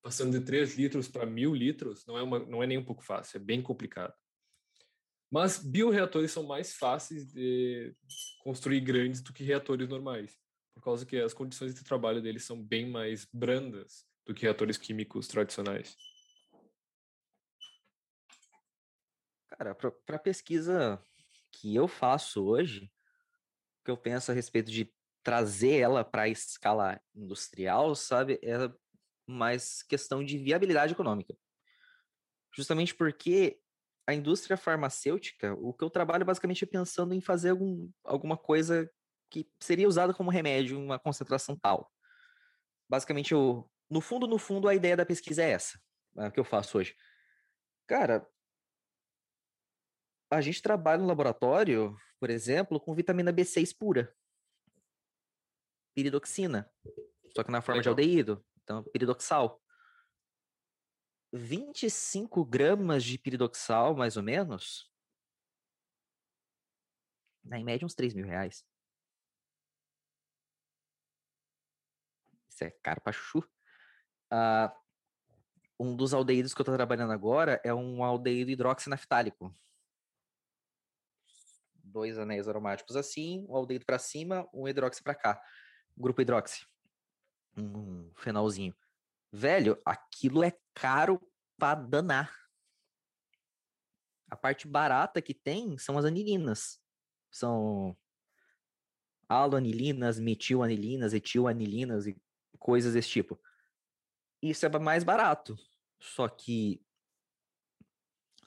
A: passando de 3 litros para 1000 litros, não é, uma, não é nem um pouco fácil, é bem complicado. Mas bioreatores são mais fáceis de construir grandes do que reatores normais, por causa que as condições de trabalho deles são bem mais brandas do que reatores químicos tradicionais.
C: Cara, para pesquisa que eu faço hoje, o que eu penso a respeito de trazer ela para a escala industrial, sabe, é mais questão de viabilidade econômica. Justamente porque a indústria farmacêutica, o que eu trabalho basicamente é pensando em fazer algum, alguma coisa que seria usada como remédio em uma concentração tal. Basicamente, eu, no fundo, no fundo, a ideia da pesquisa é essa, que eu faço hoje. Cara, a gente trabalha no laboratório, por exemplo, com vitamina B6 pura. Piridoxina. Só que na forma Legal. de aldeído. Então, piridoxal. 25 gramas de piridoxal, mais ou menos, na em média uns 3 mil reais. Isso é caro pra chuchu. Uh, um dos aldeídos que eu estou trabalhando agora é um aldeído hidroxinaftálico. Dois anéis aromáticos assim, um aldeído para cima, um hidroxi para cá. Grupo hidroxi. Um fenolzinho. Velho, aquilo é caro pra danar. A parte barata que tem são as anilinas. São aloanilinas, metilanilinas, etilanilinas e coisas desse tipo. Isso é mais barato. Só que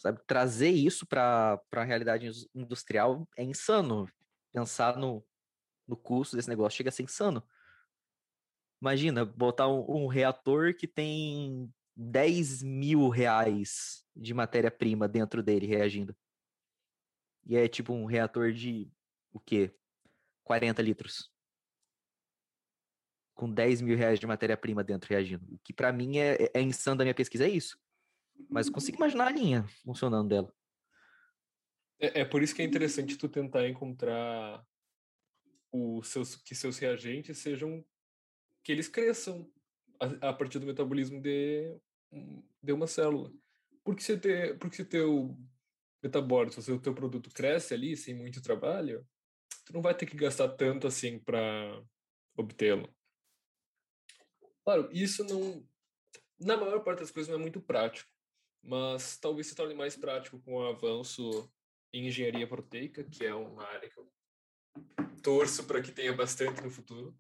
C: sabe, trazer isso para a realidade industrial é insano. Pensar no, no custo desse negócio chega a ser insano. Imagina, botar um, um reator que tem 10 mil reais de matéria-prima dentro dele reagindo. E é tipo um reator de o quê? 40 litros. Com 10 mil reais de matéria-prima dentro reagindo. O que para mim é, é insano da minha pesquisa, é isso. Mas consigo imaginar a linha funcionando dela.
A: É, é por isso que é interessante tu tentar encontrar os seus, que seus reagentes sejam que eles cresçam a, a partir do metabolismo de, de uma célula. Porque se, ter, porque se teu metabólito, se o teu produto cresce ali sem muito trabalho, tu não vai ter que gastar tanto assim para obtê-lo. Claro, isso não, na maior parte das coisas não é muito prático, mas talvez se torne mais prático com o avanço em engenharia proteica, que é uma área que eu torço para que tenha bastante no futuro.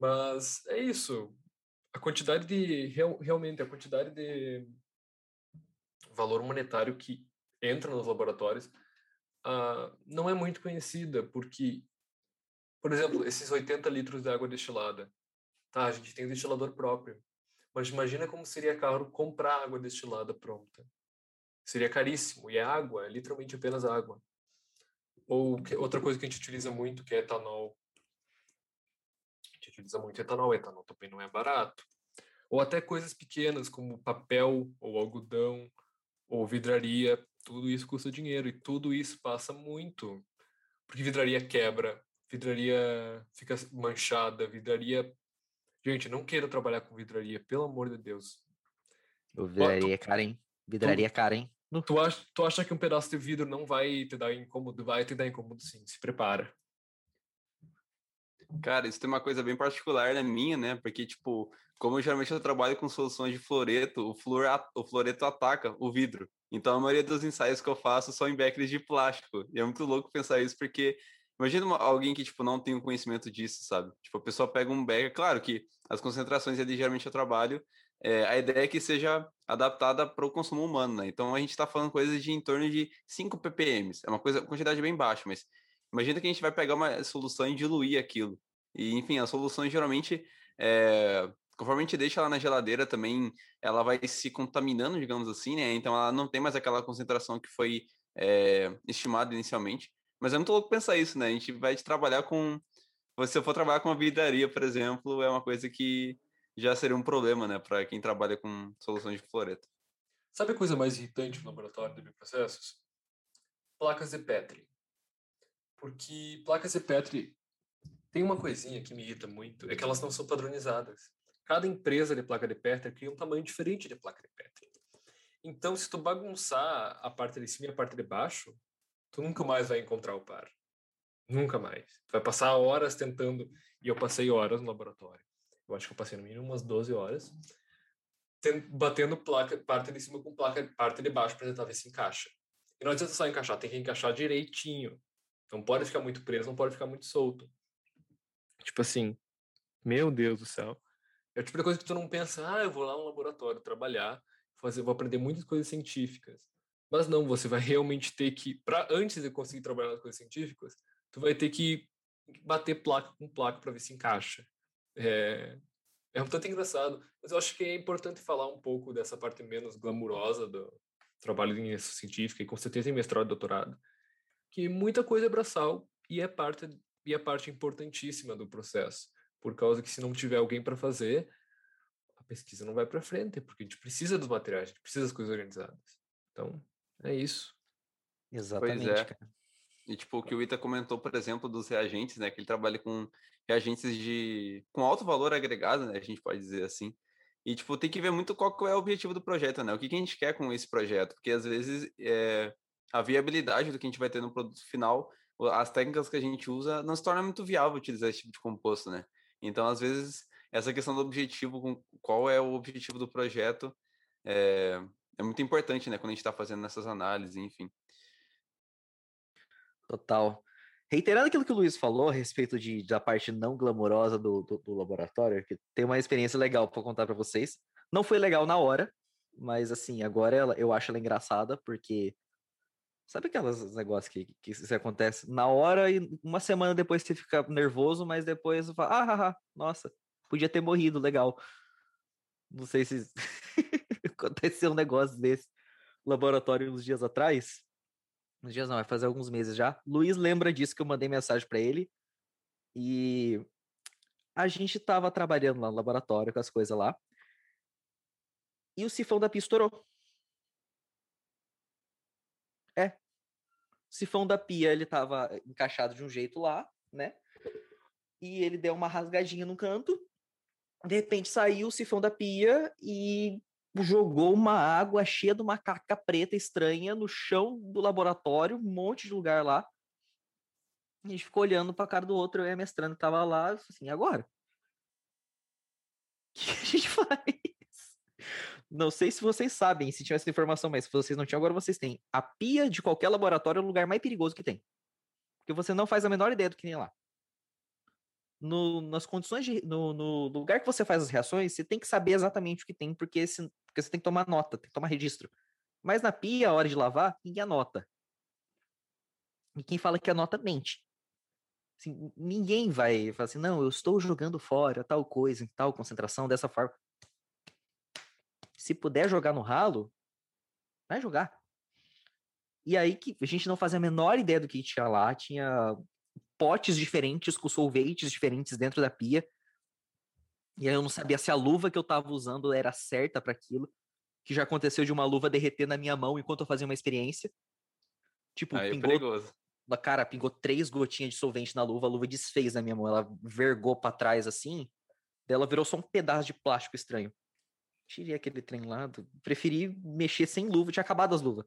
A: Mas é isso. A quantidade de real, realmente a quantidade de valor monetário que entra nos laboratórios uh, não é muito conhecida, porque, por exemplo, esses 80 litros de água destilada, tá? A gente tem um destilador próprio, mas imagina como seria caro comprar água destilada pronta. Seria caríssimo e é água, é literalmente apenas água. Ou que, outra coisa que a gente utiliza muito, que é etanol gente utiliza muito etanol, etanol também não é barato. Ou até coisas pequenas como papel ou algodão ou vidraria, tudo isso custa dinheiro e tudo isso passa muito. Porque vidraria quebra, vidraria fica manchada, vidraria. Gente, não queira trabalhar com vidraria, pelo amor de Deus.
C: O vidraria é cara, hein? Vidraria é cara, hein?
A: Tu acha, tu acha que um pedaço de vidro não vai te dar incômodo? Vai te dar incômodo sim, se prepara.
B: Cara, isso tem uma coisa bem particular na minha, né? Porque, tipo, como eu, geralmente eu trabalho com soluções de fluoreto, o, fluor, o fluoreto ataca o vidro. Então, a maioria dos ensaios que eu faço são em becres de plástico. E é muito louco pensar isso, porque imagina uma, alguém que, tipo, não tem um conhecimento disso, sabe? Tipo, a pessoa pega um becker, claro que as concentrações ali, geralmente eu trabalho, é, a ideia é que seja adaptada para o consumo humano, né? Então, a gente está falando coisas de em torno de 5 ppm. É uma coisa, quantidade bem baixa, mas Imagina que a gente vai pegar uma solução e diluir aquilo. E, enfim, as soluções geralmente, é, conforme a gente deixa ela na geladeira também, ela vai se contaminando, digamos assim, né? Então ela não tem mais aquela concentração que foi é, estimada inicialmente. Mas é muito louco pensar isso, né? A gente vai trabalhar com. Se eu for trabalhar com uma vidraria, por exemplo, é uma coisa que já seria um problema, né, para quem trabalha com soluções de fluoreto.
A: Sabe a coisa mais irritante no laboratório de bioprocessos? Placas de Petri. Porque placas de Petri tem uma coisinha que me irrita muito, é que elas não são padronizadas. Cada empresa de placa de Petri cria um tamanho diferente de placa de Petri. Então, se tu bagunçar a parte de cima e a parte de baixo, tu nunca mais vai encontrar o par. Nunca mais. Tu vai passar horas tentando, e eu passei horas no laboratório. Eu acho que eu passei no mínimo umas 12 horas, batendo placa, parte de cima com placa, parte de baixo para tentar ver se encaixa. E não adianta só encaixar, tem que encaixar direitinho. Não pode ficar muito preso, não pode ficar muito solto. Tipo assim, meu Deus do céu. É tipo de coisa que tu não pensa, ah, eu vou lá no laboratório trabalhar, fazer, vou aprender muitas coisas científicas. Mas não, você vai realmente ter que, para antes de conseguir trabalhar nas coisas científicas, tu vai ter que bater placa com placa para ver se encaixa. É, é um tanto engraçado, mas eu acho que é importante falar um pouco dessa parte menos glamurosa do trabalho iniciação científica, e com certeza em mestrado e doutorado, que muita coisa é braçal e é parte e é parte importantíssima do processo, por causa que se não tiver alguém para fazer, a pesquisa não vai para frente, porque a gente precisa dos materiais, a gente precisa das coisas organizadas. Então, é isso.
C: Exatamente,
B: pois é. E tipo, o que o Ita comentou, por exemplo, dos reagentes, né, que ele trabalha com reagentes de com alto valor agregado, né, a gente pode dizer assim. E tipo, tem que ver muito qual é o objetivo do projeto, né? O que, que a gente quer com esse projeto, porque às vezes é, a viabilidade do que a gente vai ter no produto final as técnicas que a gente usa não se torna muito viável utilizar esse tipo de composto, né? Então, às vezes, essa questão do objetivo, qual é o objetivo do projeto, é, é muito importante, né? Quando a gente está fazendo essas análises, enfim.
C: Total. Reiterando aquilo que o Luiz falou a respeito de, da parte não glamourosa do, do, do laboratório, que tem uma experiência legal para contar para vocês. Não foi legal na hora, mas assim, agora ela, eu acho ela engraçada, porque Sabe aqueles negócios que, que isso acontece na hora e uma semana depois você fica nervoso, mas depois você fala, ah, ah, nossa, podia ter morrido, legal. Não sei se aconteceu um negócio desse laboratório uns dias atrás. Uns dias não, vai fazer alguns meses já. Luiz lembra disso que eu mandei mensagem para ele. E a gente tava trabalhando lá no laboratório com as coisas lá. E o sifão da pia estourou. É. O sifão da pia, ele tava encaixado de um jeito lá, né? E ele deu uma rasgadinha no canto. De repente saiu o sifão da pia e jogou uma água cheia de uma caca preta estranha no chão do laboratório, um monte de lugar lá. A gente ficou olhando pra cara do outro, e a mestranda tava lá, assim, agora? O *laughs* que a gente faz? Não sei se vocês sabem, se tivesse informação, mas se vocês não tinham, agora vocês têm. A pia de qualquer laboratório é o lugar mais perigoso que tem. Porque você não faz a menor ideia do que tem lá. No, nas condições de. No, no, lugar que você faz as reações, você tem que saber exatamente o que tem, porque, porque você tem que tomar nota, tem que tomar registro. Mas na pia, a hora de lavar, ninguém anota. E quem fala que anota mente. Assim, ninguém vai falar assim, não, eu estou jogando fora tal coisa, tal concentração, dessa forma. Se puder jogar no ralo, vai jogar. E aí que a gente não fazia a menor ideia do que tinha lá, tinha potes diferentes com solventes diferentes dentro da pia. E aí eu não sabia se a luva que eu estava usando era certa para aquilo, que já aconteceu de uma luva derreter na minha mão enquanto eu fazia uma experiência. Tipo,
B: aí é
C: pingou,
B: perigoso
C: cara, pingou três gotinhas de solvente na luva, a luva desfez na minha mão, ela vergou para trás assim, dela virou só um pedaço de plástico estranho. Tirei aquele trem lá, preferi mexer sem luva, tinha acabado as luvas.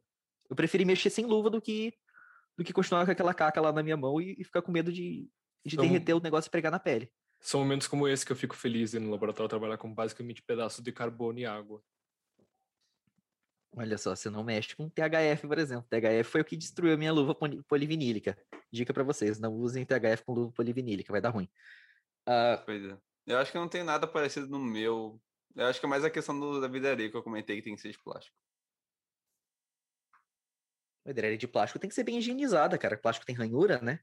C: Eu preferi mexer sem luva do que do que continuar com aquela caca lá na minha mão e, e ficar com medo de, de derreter o negócio e pregar na pele.
A: São momentos como esse que eu fico feliz ir no laboratório trabalhar com basicamente pedaços de carbono e água.
C: Olha só, você não mexe com THF, por exemplo. THF foi o que destruiu a minha luva polivinílica. Dica para vocês, não usem THF com luva polivinílica, vai dar ruim.
B: Uh... Pois é. Eu acho que não tem nada parecido no meu. Eu acho que é mais a questão do, da vidraria que eu comentei que tem que ser de plástico.
C: Vidraria de plástico tem que ser bem higienizada, cara. Plástico tem ranhura, né?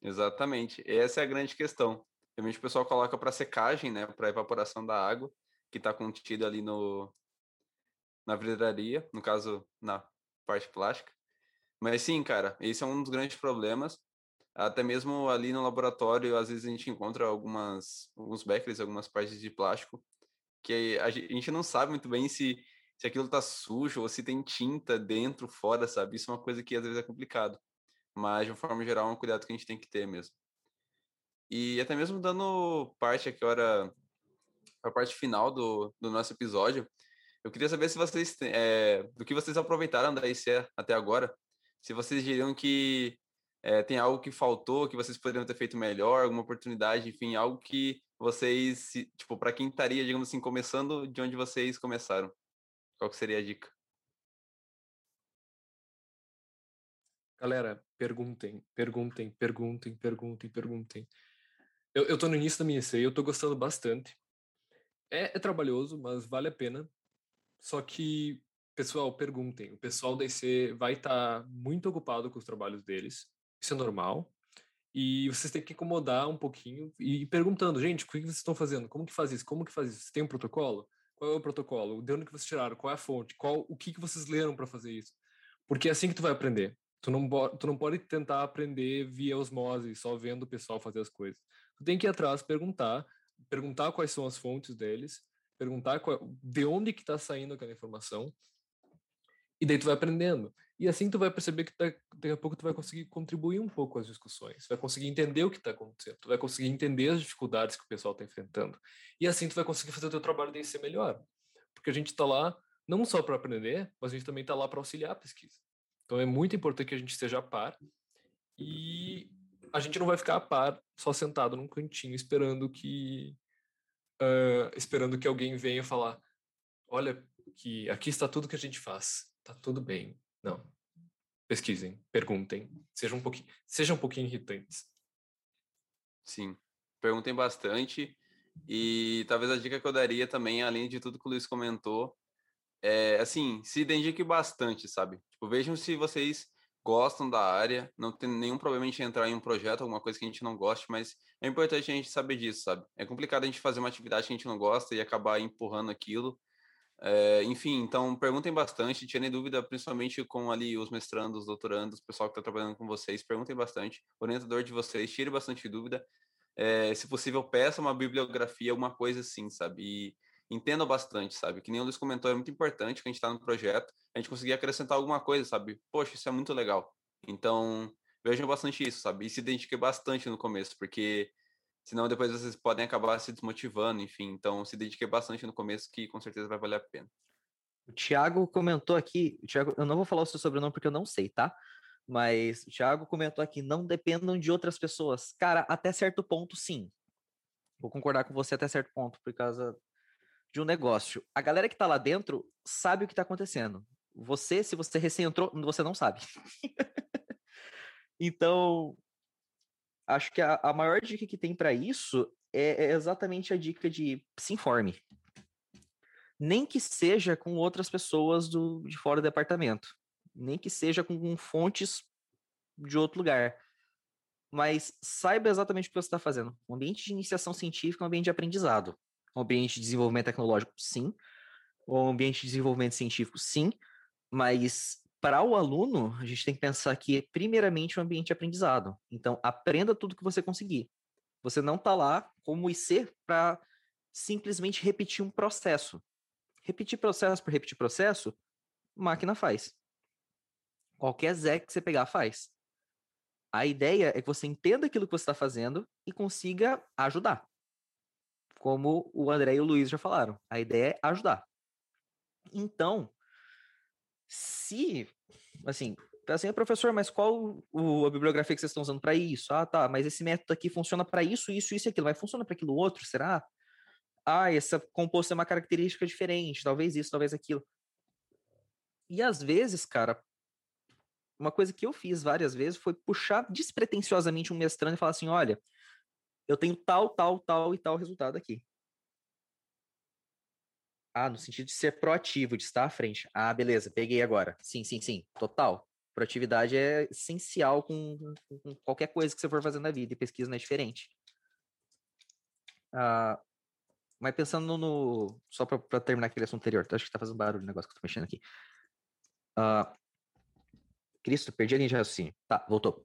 B: Exatamente. Essa é a grande questão. Realmente o pessoal coloca para secagem, né, para evaporação da água que está contida ali no, na vidraria, no caso, na parte plástica. Mas sim, cara, esse é um dos grandes problemas. Até mesmo ali no laboratório, às vezes a gente encontra algumas, alguns becquerels, algumas partes de plástico, que a gente não sabe muito bem se, se aquilo tá sujo ou se tem tinta dentro, fora, sabe? Isso é uma coisa que às vezes é complicado. Mas, de uma forma geral, é um cuidado que a gente tem que ter mesmo. E até mesmo dando parte aqui, agora, a parte final do, do nosso episódio, eu queria saber se vocês, é, do que vocês aproveitaram da ICE até agora, se vocês diriam que é, tem algo que faltou, que vocês poderiam ter feito melhor, alguma oportunidade, enfim, algo que vocês, tipo, para quem estaria, digamos assim, começando de onde vocês começaram. Qual seria a dica?
A: Galera, perguntem, perguntem, perguntem, perguntem, perguntem. Eu, eu tô no início da minha IC, eu tô gostando bastante. É, é trabalhoso, mas vale a pena. Só que, pessoal, perguntem. O pessoal da IC vai estar tá muito ocupado com os trabalhos deles. Isso é normal. E vocês têm que incomodar um pouquinho e ir perguntando, gente, o que vocês estão fazendo? Como que faz isso? Como que faz isso? Você tem um protocolo? Qual é o protocolo? De onde que vocês tiraram? Qual é a fonte? Qual, o que, que vocês leram para fazer isso? Porque é assim que tu vai aprender. Tu não, tu não pode tentar aprender via osmose, só vendo o pessoal fazer as coisas. Tu tem que ir atrás, perguntar, perguntar quais são as fontes deles, perguntar qual, de onde que está saindo aquela informação, e daí tu vai aprendendo. E assim tu vai perceber que tá, daqui a pouco tu vai conseguir contribuir um pouco às discussões, vai conseguir entender o que está acontecendo, tu vai conseguir entender as dificuldades que o pessoal está enfrentando. E assim tu vai conseguir fazer o teu trabalho de ser melhor. Porque a gente está lá não só para aprender, mas a gente também está lá para auxiliar a pesquisa. Então é muito importante que a gente esteja a par e a gente não vai ficar a par só sentado num cantinho esperando que uh, esperando que alguém venha falar: olha, que aqui está tudo que a gente faz, está tudo bem. Não. Pesquisem, perguntem, sejam um pouquinho, sejam um pouquinho irritantes.
B: Sim, perguntem bastante. E talvez a dica que eu daria também, além de tudo que o Luiz comentou, é assim, se identifique bastante, sabe? Tipo, vejam se vocês gostam da área, não tem nenhum problema a gente entrar em um projeto, alguma coisa que a gente não goste, mas é importante a gente saber disso, sabe? É complicado a gente fazer uma atividade que a gente não gosta e acabar empurrando aquilo. É, enfim, então perguntem bastante, tirem dúvida, principalmente com ali os mestrandos, os doutorandos, o pessoal que está trabalhando com vocês, perguntem bastante, orientador de vocês, tire bastante dúvida. É, se possível, peça uma bibliografia, alguma coisa assim, sabe? E bastante, sabe? Que nem o Luiz comentou, é muito importante que a gente está no projeto, a gente conseguir acrescentar alguma coisa, sabe? Poxa, isso é muito legal. Então, vejam bastante isso, sabe? E se identifiquem bastante no começo, porque senão depois vocês podem acabar se desmotivando, enfim. Então, se dediquem bastante no começo, que com certeza vai valer a pena.
C: O Thiago comentou aqui, Thiago, eu não vou falar o seu sobrenome porque eu não sei, tá? Mas o Thiago comentou aqui, não dependam de outras pessoas. Cara, até certo ponto, sim. Vou concordar com você até certo ponto, por causa de um negócio. A galera que tá lá dentro sabe o que tá acontecendo. Você, se você recém entrou, você não sabe. *laughs* então, acho que a, a, maior dica que tem para isso é, é, exatamente a dica de se informe. Nem que seja com outras pessoas do, de fora do departamento. Nem que seja com, com fontes de outro lugar. Mas saiba exatamente o que você está fazendo. Um ambiente de iniciação científica é um ambiente de aprendizado um ambiente de desenvolvimento tecnológico, sim, um ambiente de desenvolvimento científico, sim, mas para o aluno, a gente tem que pensar que, primeiramente, o um ambiente de aprendizado. Então, aprenda tudo que você conseguir. Você não está lá como IC para simplesmente repetir um processo. Repetir processo por repetir processo, máquina faz. Qualquer Zé que você pegar faz. A ideia é que você entenda aquilo que você está fazendo e consiga ajudar como o André e o Luiz já falaram. A ideia é ajudar. Então, se, assim, assim, professor, mas qual o, a bibliografia que vocês estão usando para isso? Ah, tá, mas esse método aqui funciona para isso, isso, isso e aquilo, mas funciona para aquilo outro, será? Ah, essa composto é uma característica diferente, talvez isso, talvez aquilo. E às vezes, cara, uma coisa que eu fiz várias vezes foi puxar despretensiosamente um mestrando e falar assim: olha, eu tenho tal, tal, tal e tal resultado aqui. Ah, no sentido de ser proativo, de estar à frente. Ah, beleza, peguei agora. Sim, sim, sim, total. Proatividade é essencial com, com qualquer coisa que você for fazer na vida, e pesquisa não é diferente. Ah, mas pensando no. Só para terminar aquele assunto anterior, acho que tá fazendo barulho o negócio que eu tô mexendo aqui. Ah, Cristo, perdi a linha de raciocínio. Tá, voltou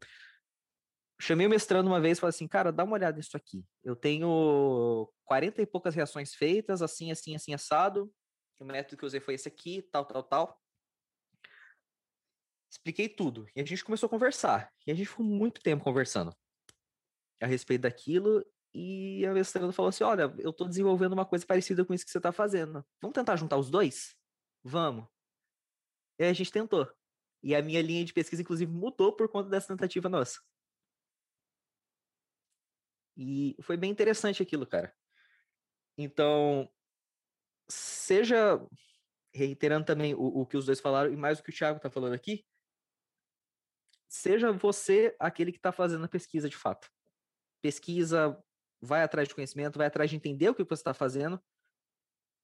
C: chamei o mestrando uma vez e falei assim, cara, dá uma olhada nisso aqui. Eu tenho 40 e poucas reações feitas, assim, assim, assim, assado. O método que eu usei foi esse aqui, tal, tal, tal. Expliquei tudo. E a gente começou a conversar. E a gente ficou muito tempo conversando a respeito daquilo. E a mestrando falou assim: Olha, eu estou desenvolvendo uma coisa parecida com isso que você está fazendo. Vamos tentar juntar os dois? Vamos. E a gente tentou. E a minha linha de pesquisa, inclusive, mudou por conta dessa tentativa nossa. E foi bem interessante aquilo, cara. Então, seja reiterando também o, o que os dois falaram e mais o que o Thiago está falando aqui, seja você aquele que está fazendo a pesquisa de fato. Pesquisa, vai atrás de conhecimento, vai atrás de entender o que você está fazendo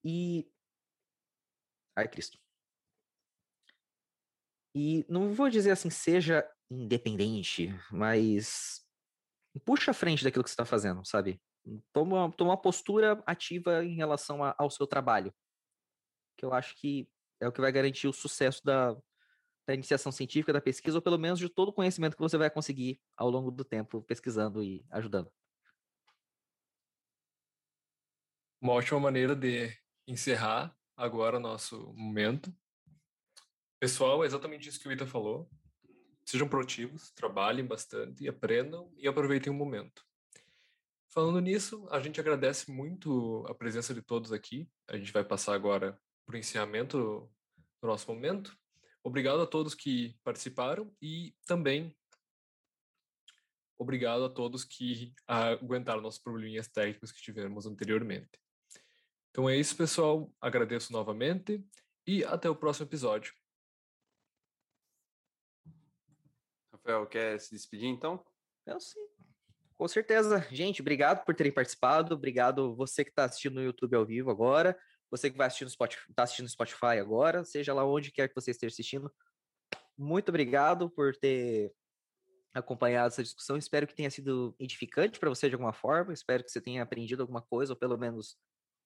C: e. Ai, Cristo. E não vou dizer assim, seja independente, mas puxa a frente daquilo que você está fazendo, sabe? Toma, toma uma postura ativa em relação a, ao seu trabalho. Que eu acho que é o que vai garantir o sucesso da, da iniciação científica, da pesquisa, ou pelo menos de todo o conhecimento que você vai conseguir ao longo do tempo pesquisando e ajudando.
A: Uma ótima maneira de encerrar agora o nosso momento. Pessoal, é exatamente isso que o Ita falou sejam proativos, trabalhem bastante, aprendam e aproveitem o momento. Falando nisso, a gente agradece muito a presença de todos aqui. A gente vai passar agora para o encerramento do nosso momento. Obrigado a todos que participaram e também obrigado a todos que aguentaram nossos probleminhas técnicos que tivemos anteriormente. Então é isso, pessoal. Agradeço novamente e até o próximo episódio.
B: Rafael, quer se despedir então?
C: Eu sim. Com certeza. Gente, obrigado por terem participado. Obrigado você que está assistindo no YouTube ao vivo agora. Você que vai assistir no Spotify, está assistindo no Spotify agora, seja lá onde quer que você esteja assistindo. muito obrigado por ter acompanhado essa discussão. Espero que tenha sido edificante para você de alguma forma. Espero que você tenha aprendido alguma coisa, ou pelo menos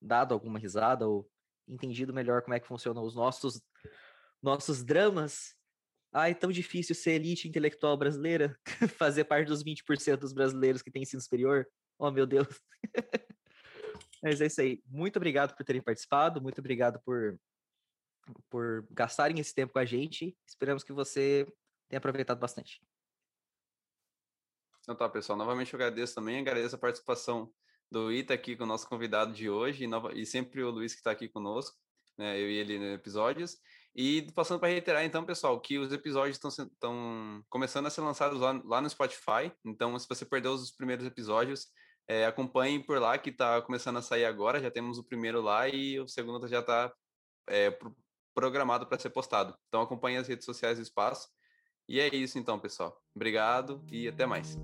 C: dado alguma risada, ou entendido melhor como é que funcionam os nossos, nossos dramas. Ai, tão difícil ser elite intelectual brasileira, *laughs* fazer parte dos 20% dos brasileiros que têm ensino superior. Oh, meu Deus. *laughs* Mas é isso aí. Muito obrigado por terem participado, muito obrigado por, por gastarem esse tempo com a gente. Esperamos que você tenha aproveitado bastante.
B: Então tá, pessoal. Novamente eu agradeço também, agradeço a participação do Ita aqui com o nosso convidado de hoje e, nova, e sempre o Luiz que está aqui conosco, né, eu e ele nos episódios. E passando para reiterar, então, pessoal, que os episódios estão começando a ser lançados lá, lá, no Spotify. Então, se você perdeu os primeiros episódios, é, acompanhe por lá, que está começando a sair agora. Já temos o primeiro lá e o segundo já está é, programado para ser postado. Então, acompanhe as redes sociais do Espaço. E é isso, então, pessoal. Obrigado e até mais.